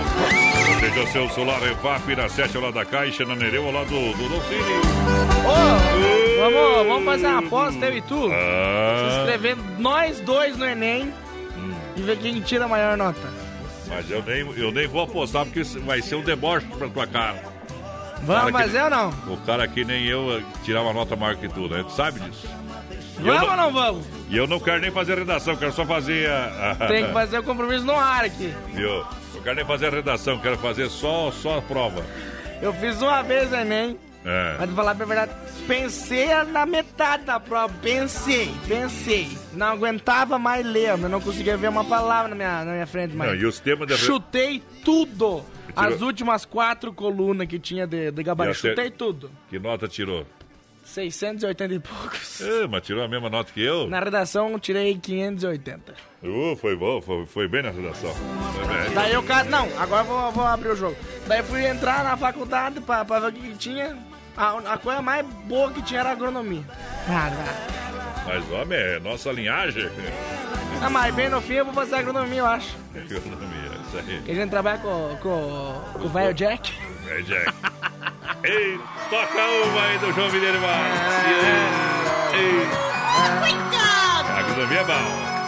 Seja o seu celular Refap na 7 ao lado da Caixa, na Nereu ao lado do, do Dolcine. Ô, vamos, vamos fazer uma aposta, eu e tu. Ah. Se inscrever nós dois no Enem e ver quem tira a maior nota. Mas eu nem, eu nem vou apostar porque vai ser um deboche pra tua cara. Vamos que- fazer ou não? O cara que nem eu eh, tirar uma nota maior que tu, né? Tu sabe disso? Vamos ou não vamos? E eu não quero nem fazer redação, quero só fazer a. Tem que fazer o compromisso no ar aqui. Viu? Eu quero nem fazer a redação, quero fazer só, só a prova. Eu fiz uma vez Enem, É. mas falar pra verdade, pensei na metade da prova. Pensei, pensei. Não aguentava mais ler, eu não conseguia ver uma palavra na minha, na minha frente mais. Não, e os temas re- Chutei tudo. Tirou- As últimas quatro colunas que tinha de, de gabarito. Chutei tudo. Que nota tirou? 680 e poucos. É, mas tirou a mesma nota que eu? Na redação tirei 580. Uh, foi bom, foi, foi bem na redação. Bem. Daí eu cara. Não, agora vou, vou abrir o jogo. Daí fui entrar na faculdade pra, pra ver o que, tinha. A, a coisa mais boa que tinha era agronomia. Mas, homem, é nossa linhagem. Ah, mas bem no fim eu vou fazer agronomia, eu acho. Economia, isso aí. Que a gente trabalha com, com, com o velho Jack. É, Jack. Ei, toca uma aí do João Mineiro Marques. Ei. A agronomia é bom.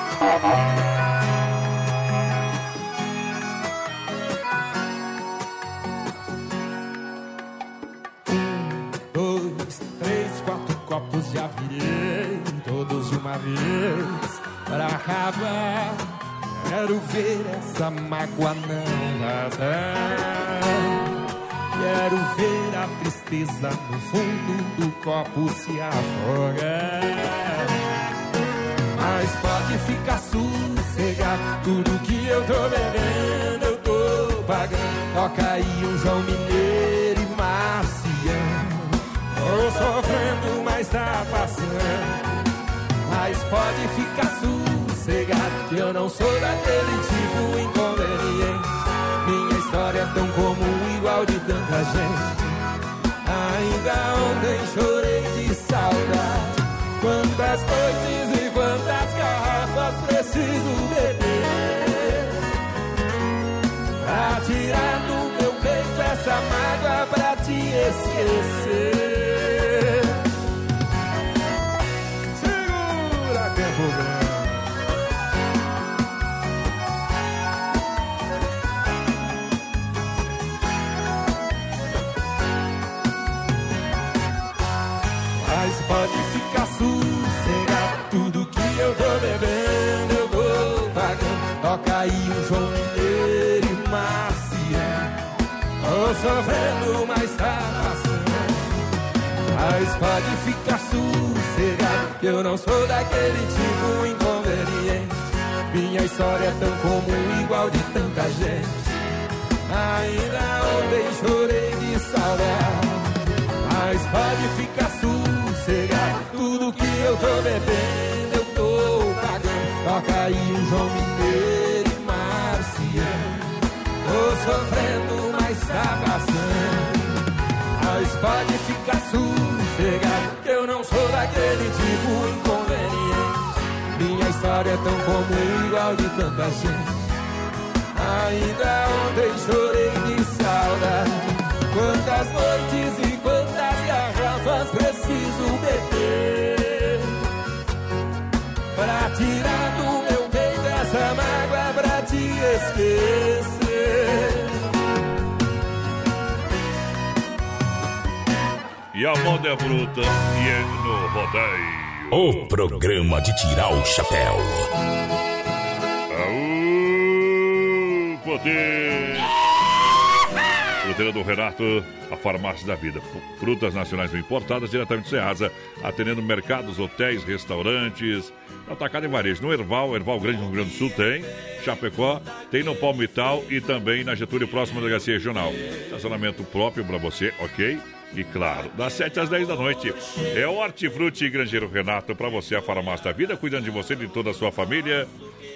dois, três, quatro copos já virei, todos de uma vez, para acabar. Quero ver essa mágoa não vazar. Quero ver a tristeza no fundo do copo se afogar. Mas pode ficar sossegado, tudo que eu tô bebendo eu tô pagando. Toca aí um João Mineiro e Marciano. Tô sofrendo, mas tá passando. Mas pode ficar sossegado, que eu não sou daquele tipo inconveniente. Minha história é tão comum, de tanta gente. Ainda ontem chorei de saudade. Quantas noites e quantas garrafas preciso beber Pra tirar do meu peito essa mágoa pra te esquecer Segura, Campo Grande aí o João Mineiro e Marciano Tô sofrendo, mas tá passando Mas pode ficar sossegado Que eu não sou daquele tipo inconveniente. Minha história é tão comum, igual de tanta gente. Ainda ontem chorei de saudade. Mas pode ficar sossegado Tudo que eu tô bebendo eu tô pagando. Toca aí um João Mineiro sofrendo, mas tá passando. Mas pode ficar sossegado eu não sou daquele tipo inconveniente. Minha história é tão comum, igual de tanta gente. Ainda ontem chorei de saudade. Quantas noites e quantas garrafas preciso beber Pra tirar do meu peito essa mágoa pra te esquecer. E a moda é bruta e é no rodeio. O programa de tirar o chapéu. Aú, poder! Fruteira do Renato, a farmácia da vida. Frutas nacionais importadas diretamente do Ceasa, atendendo mercados, hotéis, restaurantes, atacado e varejo. No Erval, Erval Grande, no Rio Grande do Sul, tem. Chapecó, tem no Palmital e também na Getúlio, próxima da delegacia regional. Estacionamento próprio para você, ok? E claro, das 7 às 10 da noite, é o Hortifruti Grangeiro Renato para você, a farmácia da vida, cuidando de você e de toda a sua família.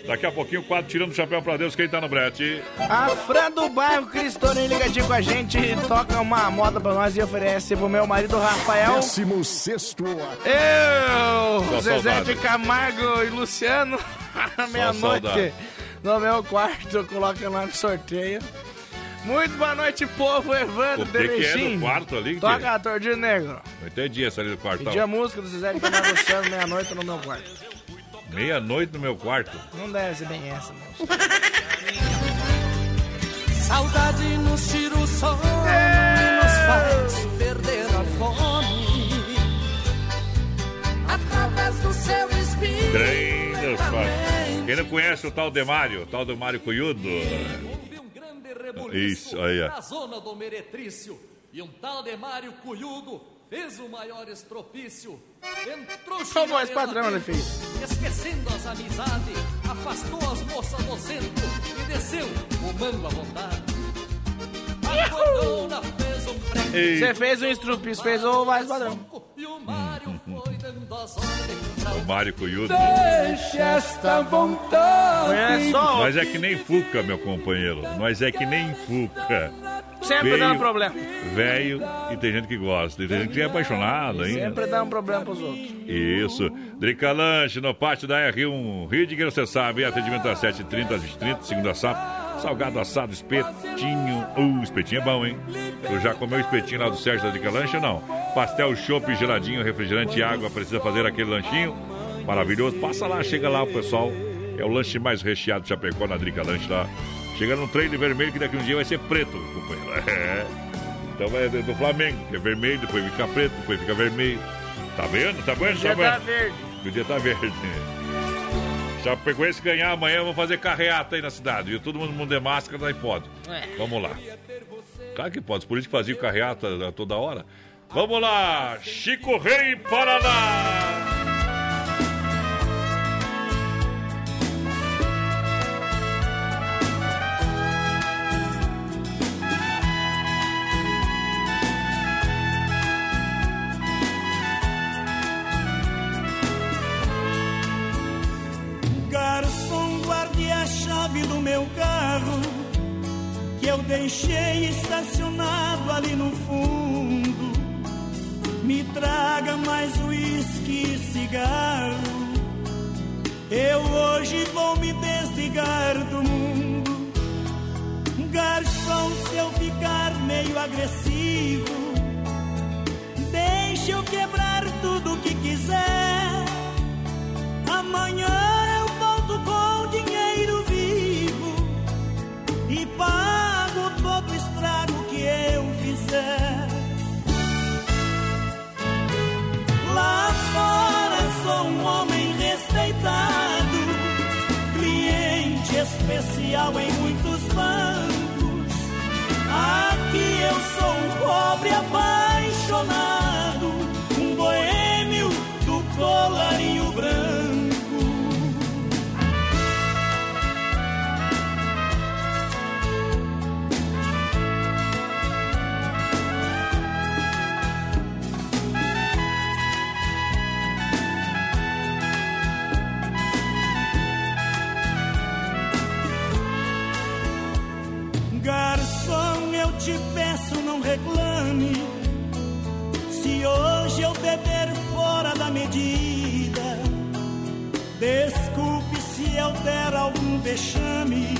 Daqui a pouquinho, o quadro Tirando o Chapéu para Deus, quem tá no brete? A Fran do bairro Cristorinho ligadinho com a gente, toca uma moda pra nós e oferece pro meu marido Rafael. Décimo sexto. Eu, Só Zezé saudade. de Camargo e Luciano, meia-noite no meu quarto, coloca lá no sorteio. Muito boa noite, povo, Evandro O que, que é no quarto ali? Toca a Tordinho Negro. Não entendi essa ali do quarto. Pedi a música do Zezé de Camargo Luciano, meia-noite no meu quarto. Meia-noite no meu quarto. Não deve ser bem essa, moço. Saudade nos tira o sono e nos faz perder a fome. Através do seu espírito. Quem não conhece o tal Demário, o tal Demário Cunhudo? Isso, aí, ó. Na zona do Meretrício. E um tal de Mário Cunhudo fez o maior estropício. Entrou voz chinelo padrão ele frente, fez? Esquecendo as amizades, afastou as moças do centro e desceu o mango à vontade. Acordou na fez um prego. Você fez o instrupis, fez o mais padrão. E o Mário foi O Mário Cunhudo. Deixa esta vontade. Olha só. Nós é que nem Fuca, meu companheiro. Nós é que nem Fuca. Sempre Veio, dando problema. Velho e tem gente que gosta. E tem gente que é apaixonado ainda. Sempre dá um problema pros outros. Isso. Drica Lanche no pátio da R1 Ridger, você sabe. Atendimento às 7h30, às 20h30, segunda a sábado. Salgado assado, espetinho. Uh, espetinho é bom, hein? Tu já comeu espetinho lá do Sérgio da Drica Lanche ou não? Pastel, chopp, geladinho, refrigerante e água. Precisa fazer aquele lanchinho maravilhoso? Passa lá, chega lá, o pessoal. É o lanche mais recheado de Chapecó na Drica Lanche lá. Chega num trailer vermelho que daqui a um dia vai ser preto, companheiro. É. Então é do Flamengo, que é vermelho, depois fica preto, depois fica vermelho. Tá vendo? Tá vendo? Tá tá vendo? verde. O dia tá verde. Chapecoense ganhar amanhã, vamos fazer carreata aí na cidade. E todo mundo, mundo de máscara, daí pode. É. Vamos lá. Claro que pode, os políticos faziam carreata a toda hora. Vamos lá, Chico Rei Paraná. Meu carro que eu deixei estacionado ali no fundo. Me traga mais uísque e cigarro. Eu hoje vou me desligar do mundo. Garçom, se eu ficar meio agressivo, deixa eu quebrar tudo que quiser. Amanhã e pago todo estrago que eu fizer. Lá fora sou um homem respeitado, cliente especial em muitos bancos. Aqui eu sou um pobre apaixonado, considera algum vexame,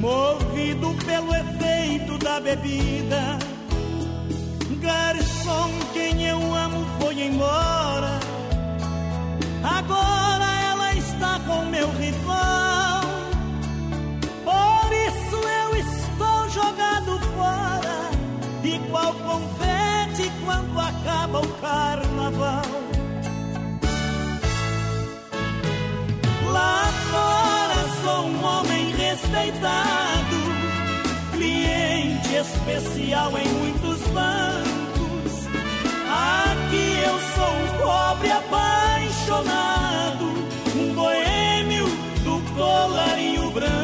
movido pelo efeito da bebida. Garçom, quem eu amo foi embora. Agora ela está com meu rival. Por isso eu estou jogado fora, igual confete quando acaba o carro. Respeitado, cliente especial em muitos bancos. Aqui eu sou um pobre apaixonado, um boêmio do colarinho branco.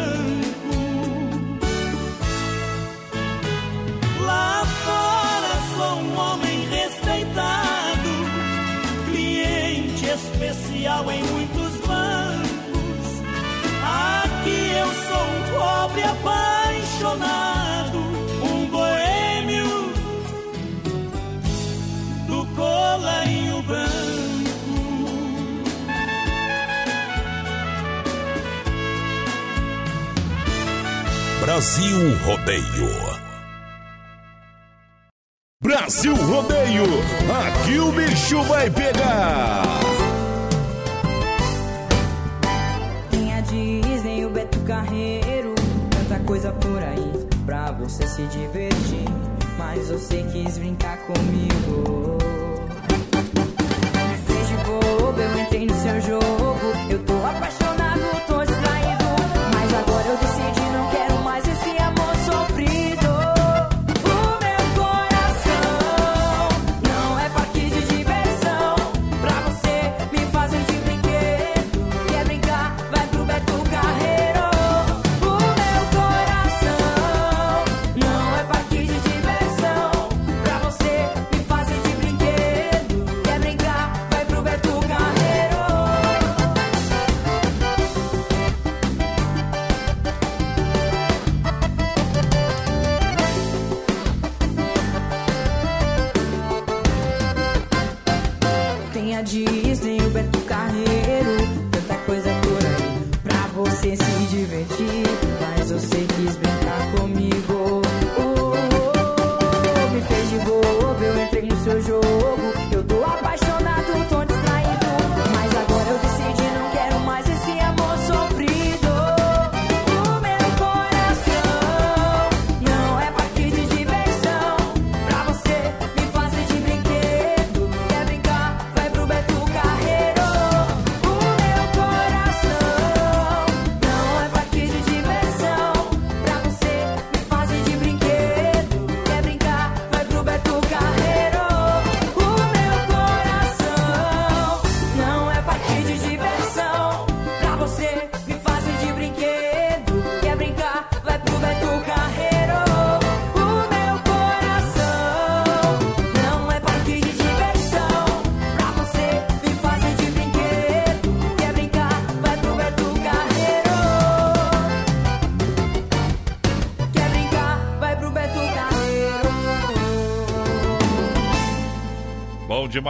Lá fora sou um homem respeitado, cliente especial em muitos pobre apaixonado, um boêmio do colarinho branco. Brasil Rodeio. Brasil Rodeio, aqui o bicho vai pegar. Se divertir. Mas você quis brincar comigo.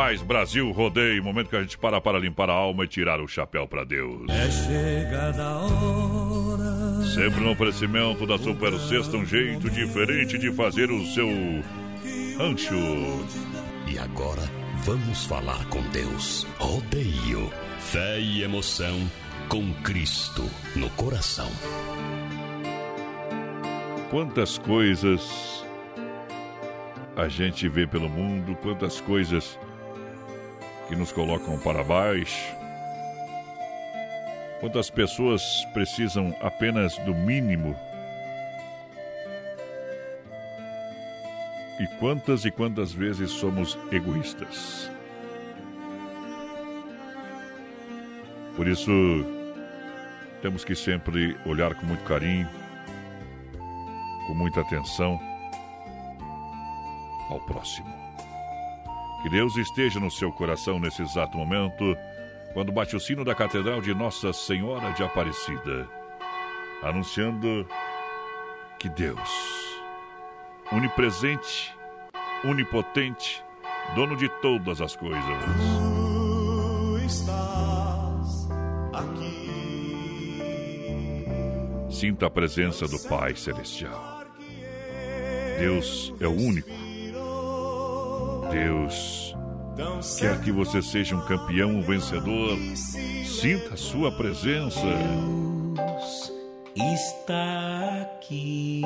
Demais, Brasil Rodeio. Momento que a gente para para limpar a alma e tirar o chapéu para Deus. É chegada a hora. Sempre no oferecimento da Super Sexta, um jeito diferente de fazer o seu rancho. E agora vamos falar com Deus. Rodeio, fé e emoção com Cristo no coração. Quantas coisas a gente vê pelo mundo, quantas coisas que nos colocam para baixo. Quantas pessoas precisam apenas do mínimo. E quantas e quantas vezes somos egoístas. Por isso, temos que sempre olhar com muito carinho, com muita atenção ao próximo. Que Deus esteja no seu coração nesse exato momento, quando bate o sino da Catedral de Nossa Senhora de Aparecida, anunciando que Deus, onipresente, onipotente, dono de todas as coisas, Tu estás aqui. sinta a presença do Pai Celestial. Deus é o único. Deus quer que você seja um campeão, um vencedor. Sinta a sua presença. está aqui.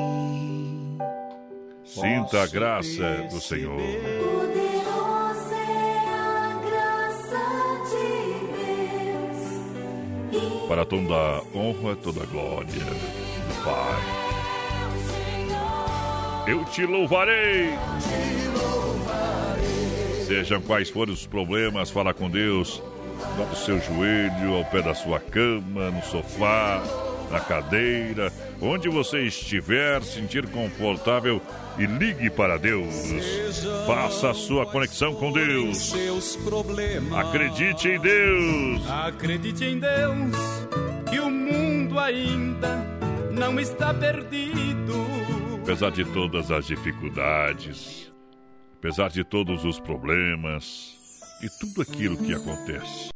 Sinta a graça do Senhor. Poderosa é a graça de Deus. Para toda honra, toda glória do Pai. Eu te louvarei. Sejam quais forem os problemas, fala com Deus. Dobre o seu joelho ao pé da sua cama, no sofá, na cadeira, onde você estiver, sentir confortável e ligue para Deus. Faça a sua conexão com Deus. Acredite em Deus. Acredite em Deus que o mundo ainda não está perdido. Apesar de todas as dificuldades, apesar de todos os problemas e tudo aquilo que acontece,